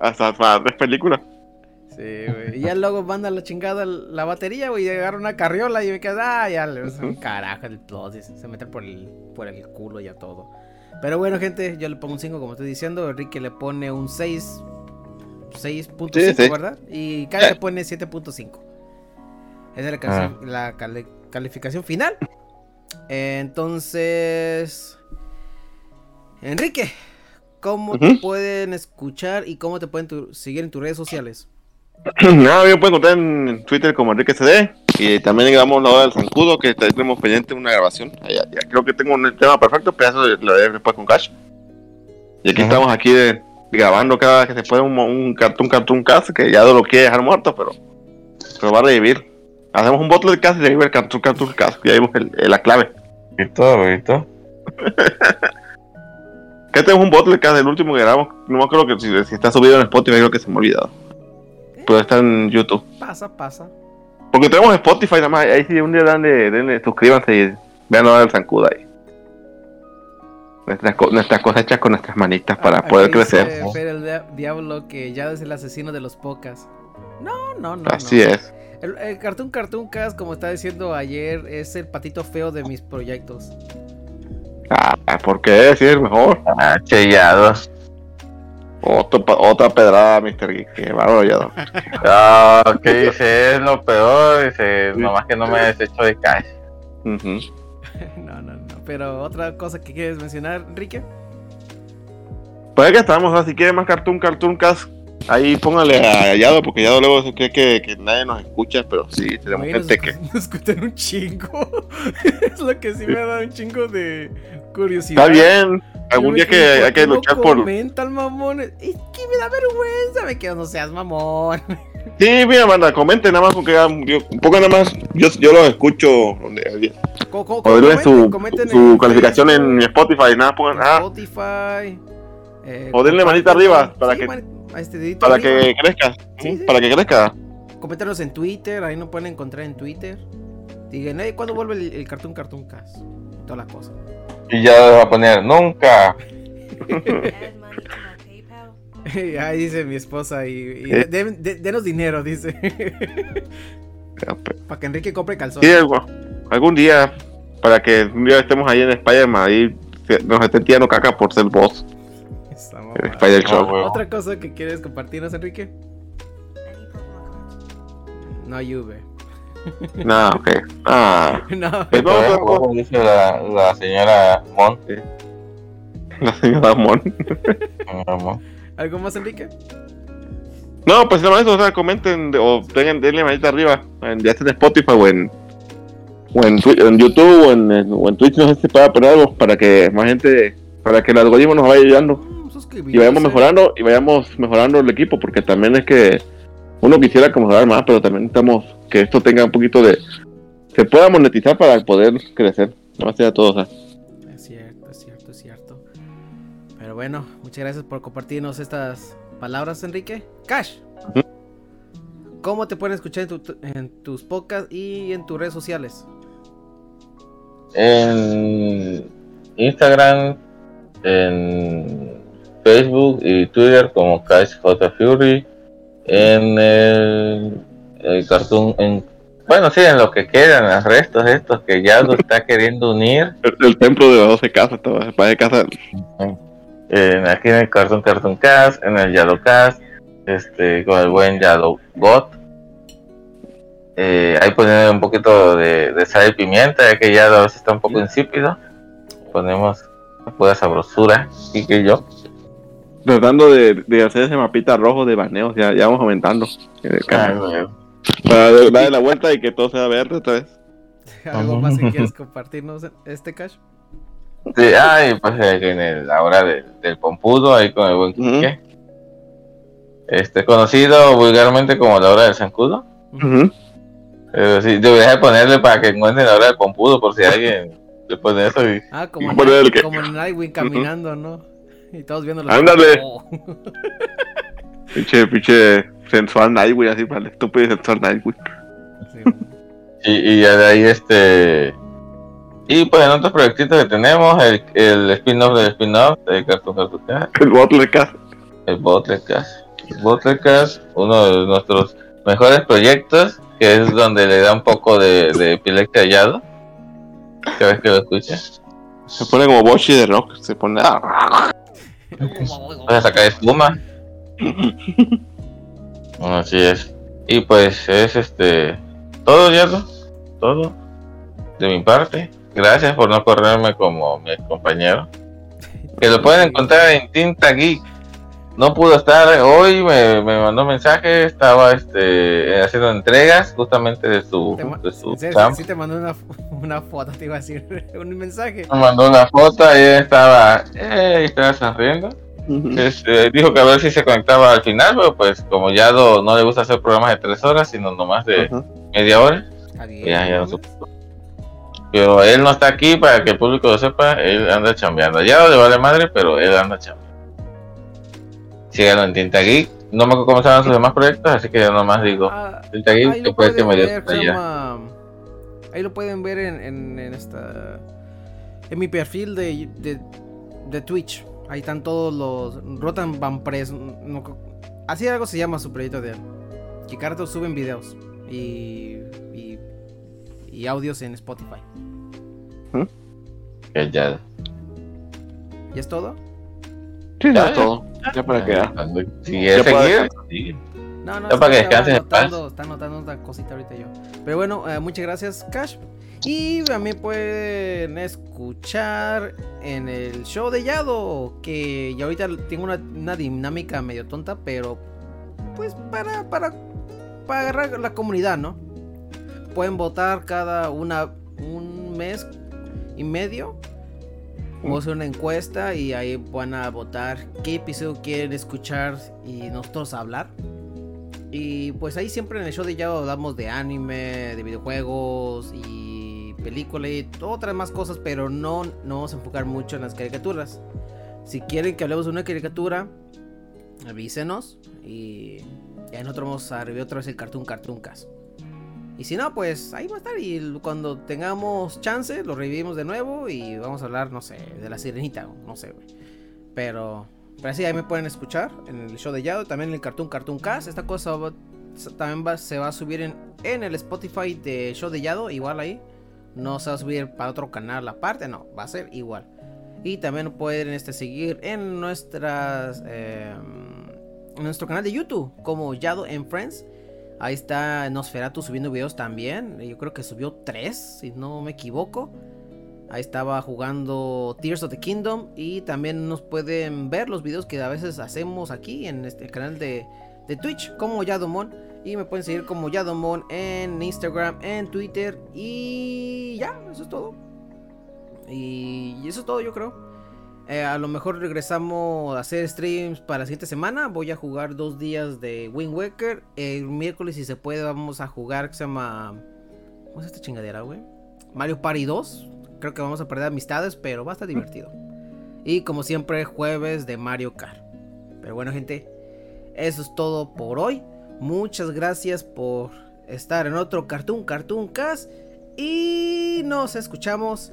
[SPEAKER 2] hasta para tres películas.
[SPEAKER 1] Sí, güey. Y ya luego manda la chingada la batería, güey. Y agarra una carriola y me queda, ah, ya le carajo el plot. Se mete por el, por el culo y a todo. Pero bueno, gente, yo le pongo un 5, como estoy diciendo. Enrique le pone un 6. 6.5,
[SPEAKER 2] Sí, sí.
[SPEAKER 1] ¿verdad? Y Kai le pone 7.5. Esa es la, cali- calificación final. Entonces. Enrique, ¿cómo te pueden escuchar y cómo te pueden seguir en tus redes sociales?
[SPEAKER 2] Nada, me pueden encontrar en Twitter como Enrique CD. Y también grabamos la hora del zancudo, que tenemos pendiente una grabación. Ya, ya creo que tengo un tema perfecto, pero eso lo haré después con Cash. Y aquí
[SPEAKER 3] Ajá.
[SPEAKER 2] estamos aquí de, grabando cada vez que se puede un, un cartoon cartoon cast, que ya no lo quiere dejar muerto, pero, pero va a revivir. Hacemos un bottle de cast y revive el cartoon cartoon cast. Ya vimos el- el- la clave.
[SPEAKER 3] Y todo, y todo.
[SPEAKER 2] Que tenemos un bottle de cast del último que grabamos. No me acuerdo que si, si está subido en Spotify, creo que se me ha olvidado. Pero está en YouTube.
[SPEAKER 1] Pasa, pasa.
[SPEAKER 2] Porque tenemos Spotify nada más. Ahí sí, un día denle, denle, suscríbanse y vean lo del zancudo ahí. Nuestras, co- nuestras cosechas con nuestras manitas para
[SPEAKER 1] Aquí
[SPEAKER 2] poder
[SPEAKER 1] dice
[SPEAKER 2] crecer.
[SPEAKER 1] Fer el dia- diablo que ya es el asesino de los pocas. No, no, no.
[SPEAKER 2] Así
[SPEAKER 1] no.
[SPEAKER 2] es.
[SPEAKER 1] El, el Cartoon Cartoon Cast, como estaba diciendo ayer, es el patito feo de mis proyectos.
[SPEAKER 2] Ah, ¿por qué? Sí, es mejor.
[SPEAKER 3] Ah, chellado.
[SPEAKER 2] Otro otra pedrada, Mr. Geek. Qué bárbaro, ya.
[SPEAKER 3] Ah, ¿qué dice? Es lo peor. Dice, nomás que no me desecho de cash.
[SPEAKER 1] No, no, no. Pero otra cosa que quieres mencionar, Enrique.
[SPEAKER 2] Pues es que estamos, o sea, si quieren más Cartoon, Cartoon Cast, ahí póngale a Yado, porque Yado luego se cree que, que nadie nos escucha, pero sí, tenemos
[SPEAKER 1] Güey,
[SPEAKER 2] gente
[SPEAKER 1] nos,
[SPEAKER 2] que...
[SPEAKER 1] nos escuchan un chingo. es lo que sí me da un chingo de curiosidad.
[SPEAKER 2] Está bien, algún día que hay que luchar por...
[SPEAKER 1] Comentan, mamón. Es que me da vergüenza. Me quedo, no seas mamón.
[SPEAKER 2] Sí, mira, manda, comenten nada más, porque ya, yo- un poco nada más, yo, yo los escucho,
[SPEAKER 1] Co- co- comenten,
[SPEAKER 2] su,
[SPEAKER 1] comenten
[SPEAKER 2] su
[SPEAKER 1] en
[SPEAKER 2] calificación en Spotify, nada, pongan,
[SPEAKER 1] en
[SPEAKER 2] ah,
[SPEAKER 1] Spotify. eh,
[SPEAKER 2] O denle manita arriba, para
[SPEAKER 1] sí,
[SPEAKER 2] que-
[SPEAKER 1] este
[SPEAKER 2] para
[SPEAKER 1] arriba.
[SPEAKER 2] que crezca,
[SPEAKER 1] Sí, sí.
[SPEAKER 2] para que crezca.
[SPEAKER 1] Coméntanos en Twitter, ahí nos pueden encontrar en Twitter. Digan, "Ey, ¿cuándo vuelve el, el Cartoon Cartoon Cast? Todas las cosas.
[SPEAKER 3] Y ya va a poner nunca.
[SPEAKER 1] Ahí dice mi esposa y, y
[SPEAKER 2] Eh.
[SPEAKER 1] de- de- denos dinero, dice. Para que Enrique compre
[SPEAKER 2] Sí,
[SPEAKER 1] calzones.
[SPEAKER 2] algo- algún día, para que un día estemos ahí en Spider-Man, ahí se- nos estén tirando caca por ser boss
[SPEAKER 1] mamada.
[SPEAKER 2] Spider
[SPEAKER 3] Ah,
[SPEAKER 2] Show.
[SPEAKER 3] huevo.
[SPEAKER 1] Otra cosa que quieres compartirnos, Enrique. No llueve.
[SPEAKER 2] No, ok. Ah,
[SPEAKER 1] no.
[SPEAKER 2] No,
[SPEAKER 3] como dice la, la señora Mon.
[SPEAKER 2] la señora Mon.
[SPEAKER 3] Señora Mon.
[SPEAKER 1] ¿Algo más, Enrique?
[SPEAKER 2] No, pues nada más eso, o sea, comenten de- o tengan, denle manita arriba, en, ya sea en Spotify o en, o en, YouTube o en, en- o en Twitch, no sé si pueda poner algo para que más gente, para que el algoritmo nos vaya ayudando
[SPEAKER 1] Mm,
[SPEAKER 2] y vayamos mejorando y vayamos mejorando el equipo, porque también es que uno quisiera que mejorar más, pero también necesitamos que esto tenga un poquito de, se pueda monetizar para poder crecer, no sea todo, o sea.
[SPEAKER 1] Es cierto, es cierto, es cierto. Pero bueno, muchas gracias por compartirnos estas palabras, Enrique. Cash. ¿Cómo te pueden escuchar en, tu- en tus podcasts y en tus redes sociales?
[SPEAKER 3] En Instagram, en Facebook y Twitter como Cash J Fury. En el, el cartoon, en, bueno, sí, en lo que quedan, los restos estos que ya lo está queriendo unir.
[SPEAKER 2] El, el templo de las 12 casas, todo, de casa,
[SPEAKER 3] En, aquí en el Cartoon Cartoon Cast, en el Yellow Cast, este, con el buen Yellow God. Eh, ahí poner un poquito de, de sal y pimienta, ya que ya a veces está un poco insípido. Ponemos pura sabrosura, y que yo.
[SPEAKER 2] Tratando de, de hacer ese mapita rojo de baneos, ya, ya vamos aumentando. Eh,
[SPEAKER 3] Ay, güey.
[SPEAKER 2] Para darle la vuelta y que todo sea verde otra vez.
[SPEAKER 1] ¿Algo más que quieres compartirnos, este Cash?
[SPEAKER 3] Sí, ay, pues eh, en el- la hora del, del pompudo, ahí con el buen. Quique. Este, conocido vulgarmente como la hora del zancudo.
[SPEAKER 2] Ujú.
[SPEAKER 3] Pero sí, debería de ponerle para que encuentren la hora del pompudo, por si alguien después de eso. Y,
[SPEAKER 1] Ah, como,
[SPEAKER 2] Bueno, el que-
[SPEAKER 1] como Nightwing caminando, ¿no? Y todos viendo
[SPEAKER 2] Ándale. Pinche, pinche sensual Nightwing, así para el estúpido y sensual Nightwing.
[SPEAKER 1] Sí.
[SPEAKER 3] y, y ya de ahí, este. Y pues en otros proyectitos que tenemos, el, el spin-off del spin-off de Cartoon Cartoon
[SPEAKER 2] El Butler Cast.
[SPEAKER 3] el Botlecast. El Botlecast, uno de nuestros mejores proyectos, que es donde le da un poco de, de epilepsia hallado. Cada vez que lo escuchas,
[SPEAKER 2] Se pone como Boshi de rock. Se pone.
[SPEAKER 3] Vas a sacar espuma. Así es. Y pues es este. Todo, Yardo. Todo. De mi parte. Gracias por no correrme como mi compañero. Que lo pueden encontrar en Tinta Geek. No pudo estar hoy, me, me mandó mensaje, estaba este haciendo entregas justamente de su, de su
[SPEAKER 1] en serio,
[SPEAKER 3] camp.
[SPEAKER 1] sí te mandó una, una foto, te iba a decir un mensaje.
[SPEAKER 3] Me mandó una foto y él estaba, eh, estaba sonriendo. Este, dijo que a ver si se conectaba al final, pero pues como ya lo- no le gusta hacer programas de tres horas, sino nomás de media hora. Ya, ya no. Pero él no está aquí para que el público lo sepa, él anda chambeando. Ya no le vale madre, pero él anda chambeando. Síganlo en Tinta Geek. No me acuerdo cómo se llaman sus demás proyectos, así que yo nomás digo,
[SPEAKER 1] Ah,
[SPEAKER 3] Tinta
[SPEAKER 1] ahí
[SPEAKER 3] Geek,
[SPEAKER 1] lo
[SPEAKER 3] después que
[SPEAKER 1] pueden ver, Ahí lo pueden ver en, en, en esta. En mi perfil de, de, de Twitch. Ahí están todos los. Rotan Van Press. no co- así algo se llama su proyecto de él. Rato suben videos. Y. Y, y audios en Spotify.
[SPEAKER 3] Que ya.
[SPEAKER 1] ¿Y es todo?
[SPEAKER 2] Sí,
[SPEAKER 3] Ya,
[SPEAKER 2] ya, todo. Ya para que.
[SPEAKER 3] Si
[SPEAKER 2] Ya
[SPEAKER 3] seguir, sigue.
[SPEAKER 1] No, no,
[SPEAKER 3] Ya para que en paz.
[SPEAKER 1] está anotando otra cosita ahorita yo. Pero bueno, eh, muchas gracias, Cash. Y también pueden escuchar en el show de Yado, que ya ahorita tengo una, una dinámica medio tonta, pero pues para, para, para agarrar la comunidad, ¿no? Pueden votar cada una, un mes y medio. Vamos a hacer una encuesta y ahí van a votar qué episodio quieren escuchar y nosotros hablar. Y pues ahí siempre en el show de ya hablamos de anime, de videojuegos y película y otras más cosas, pero no, no vamos a enfocar mucho en las caricaturas. Si quieren que hablemos de una caricatura, avísenos y ya nosotros vamos a revivir otra vez el Cartoon Cartoon. Y si no, pues ahí va a estar. Y cuando tengamos chance, lo revivimos de nuevo. Y vamos a hablar, no sé, de la sirenita. No sé, güey. Pero, pero sí, ahí me pueden escuchar en el show de Yado. También en el Cartoon Cartoon Cast. Esta cosa también va- se va a subir en, en el Spotify de show de Yado. Igual ahí. No se va a subir para otro canal aparte. No, va a ser igual. Y también pueden este, seguir en nuestras. eh, nuestro canal de YouTube. Como Yado en Friends. Ahí está Nosferatu subiendo videos también. Yo creo que subió tres, si no me equivoco. Ahí estaba jugando Tears of the Kingdom. Y también nos pueden ver los videos que a veces hacemos aquí en este canal de, de Twitch, como Yadomon. Y me pueden seguir como Yadomon en Instagram, en Twitter. Y ya, eso es todo. Y eso es todo, yo creo. Eh, a lo mejor regresamos a hacer streams para la siguiente semana. Voy a jugar dos días de Wind Waker. El miércoles, si se puede, vamos a jugar que se llama. ¿Cómo es esta chingadera, güey? Mario Party 2. Creo que vamos a perder amistades, pero va a estar divertido. Y como siempre, jueves de Mario Kart. Pero bueno, gente, eso es todo por hoy. Muchas gracias por estar en otro Cartoon Cartoon Cast. Y nos escuchamos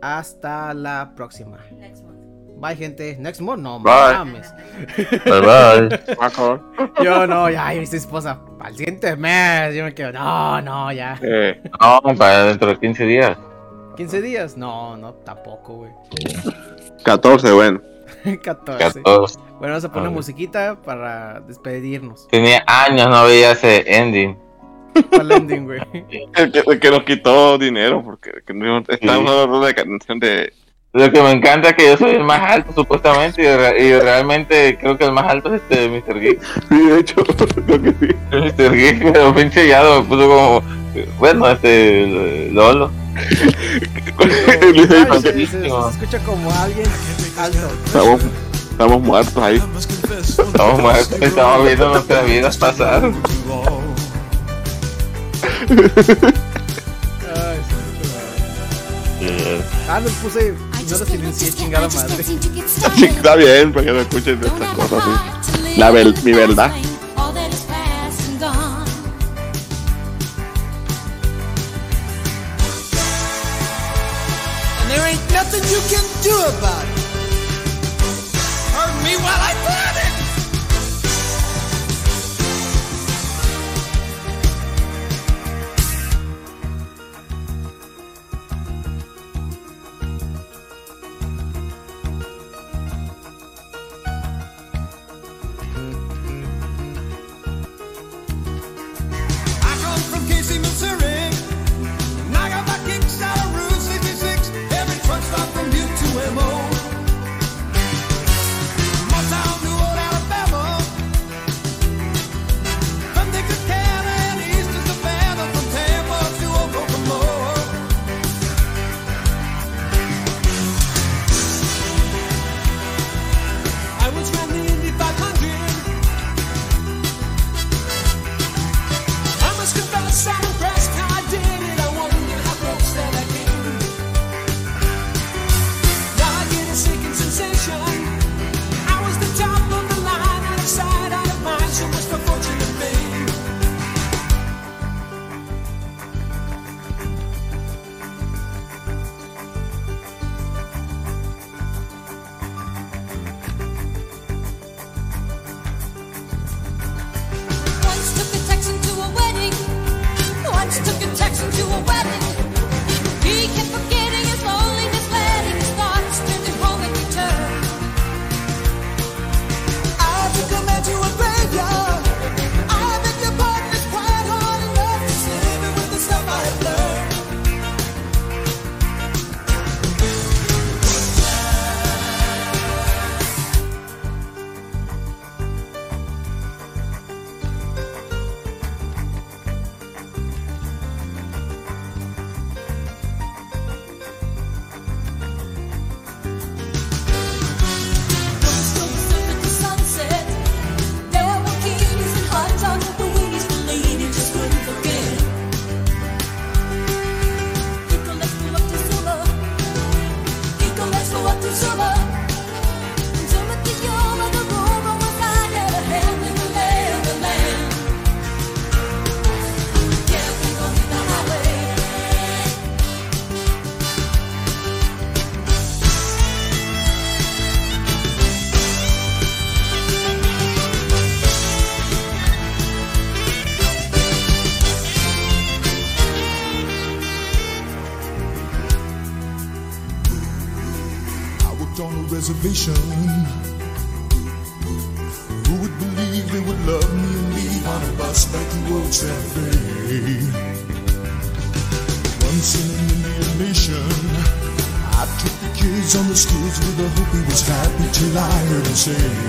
[SPEAKER 1] hasta la próxima. Bye, gente. Next month, no
[SPEAKER 2] Bye.
[SPEAKER 1] mames.
[SPEAKER 3] Bye bye.
[SPEAKER 1] Yo no, ya, y mi esposa. Al siguiente mes, yo me quedo. No, no, ya.
[SPEAKER 2] Eh,
[SPEAKER 3] No, para dentro de 15 días.
[SPEAKER 1] 15 días. No, no, tampoco, güey.
[SPEAKER 2] 14, bueno.
[SPEAKER 1] 14.
[SPEAKER 3] 14.
[SPEAKER 1] Bueno, vamos a poner
[SPEAKER 3] A ver.
[SPEAKER 1] musiquita para despedirnos.
[SPEAKER 3] Tenía años no veía ese ending.
[SPEAKER 1] ¿Cuál ending, güey?
[SPEAKER 2] El que, el que nos quitó dinero porque que no, estábamos hablando de canción de.
[SPEAKER 3] Lo que me encanta es que yo soy el más alto, supuestamente, y, re- y realmente creo que el más alto es este Mr. Geek.
[SPEAKER 2] Sí, de hecho, creo que sí.
[SPEAKER 3] Mr. Geek, pero pinche Yado me puso como. Bueno, este. Lolo.
[SPEAKER 1] Se, se- se
[SPEAKER 3] Buenísimo.
[SPEAKER 1] escucha como alguien alto.
[SPEAKER 2] Estamos, estamos muertos ahí.
[SPEAKER 3] Estamos muertos, estamos viendo nuestras vidas pasar.
[SPEAKER 1] Ay, mal. Ah, los puse. No los silencié, chingada madre.
[SPEAKER 2] Sí, está bien, para que no escuchen estas cosas así. La ver- mi verdad.
[SPEAKER 4] And there ain't nothing you can do about it. Hurt me while I plan it.
[SPEAKER 5] Reservation. Who would believe they would love me and leave on a bus back to old Santa Fe? Once in an Indian nation, I took the kids on the skids with the hope he was happy till I heard him say,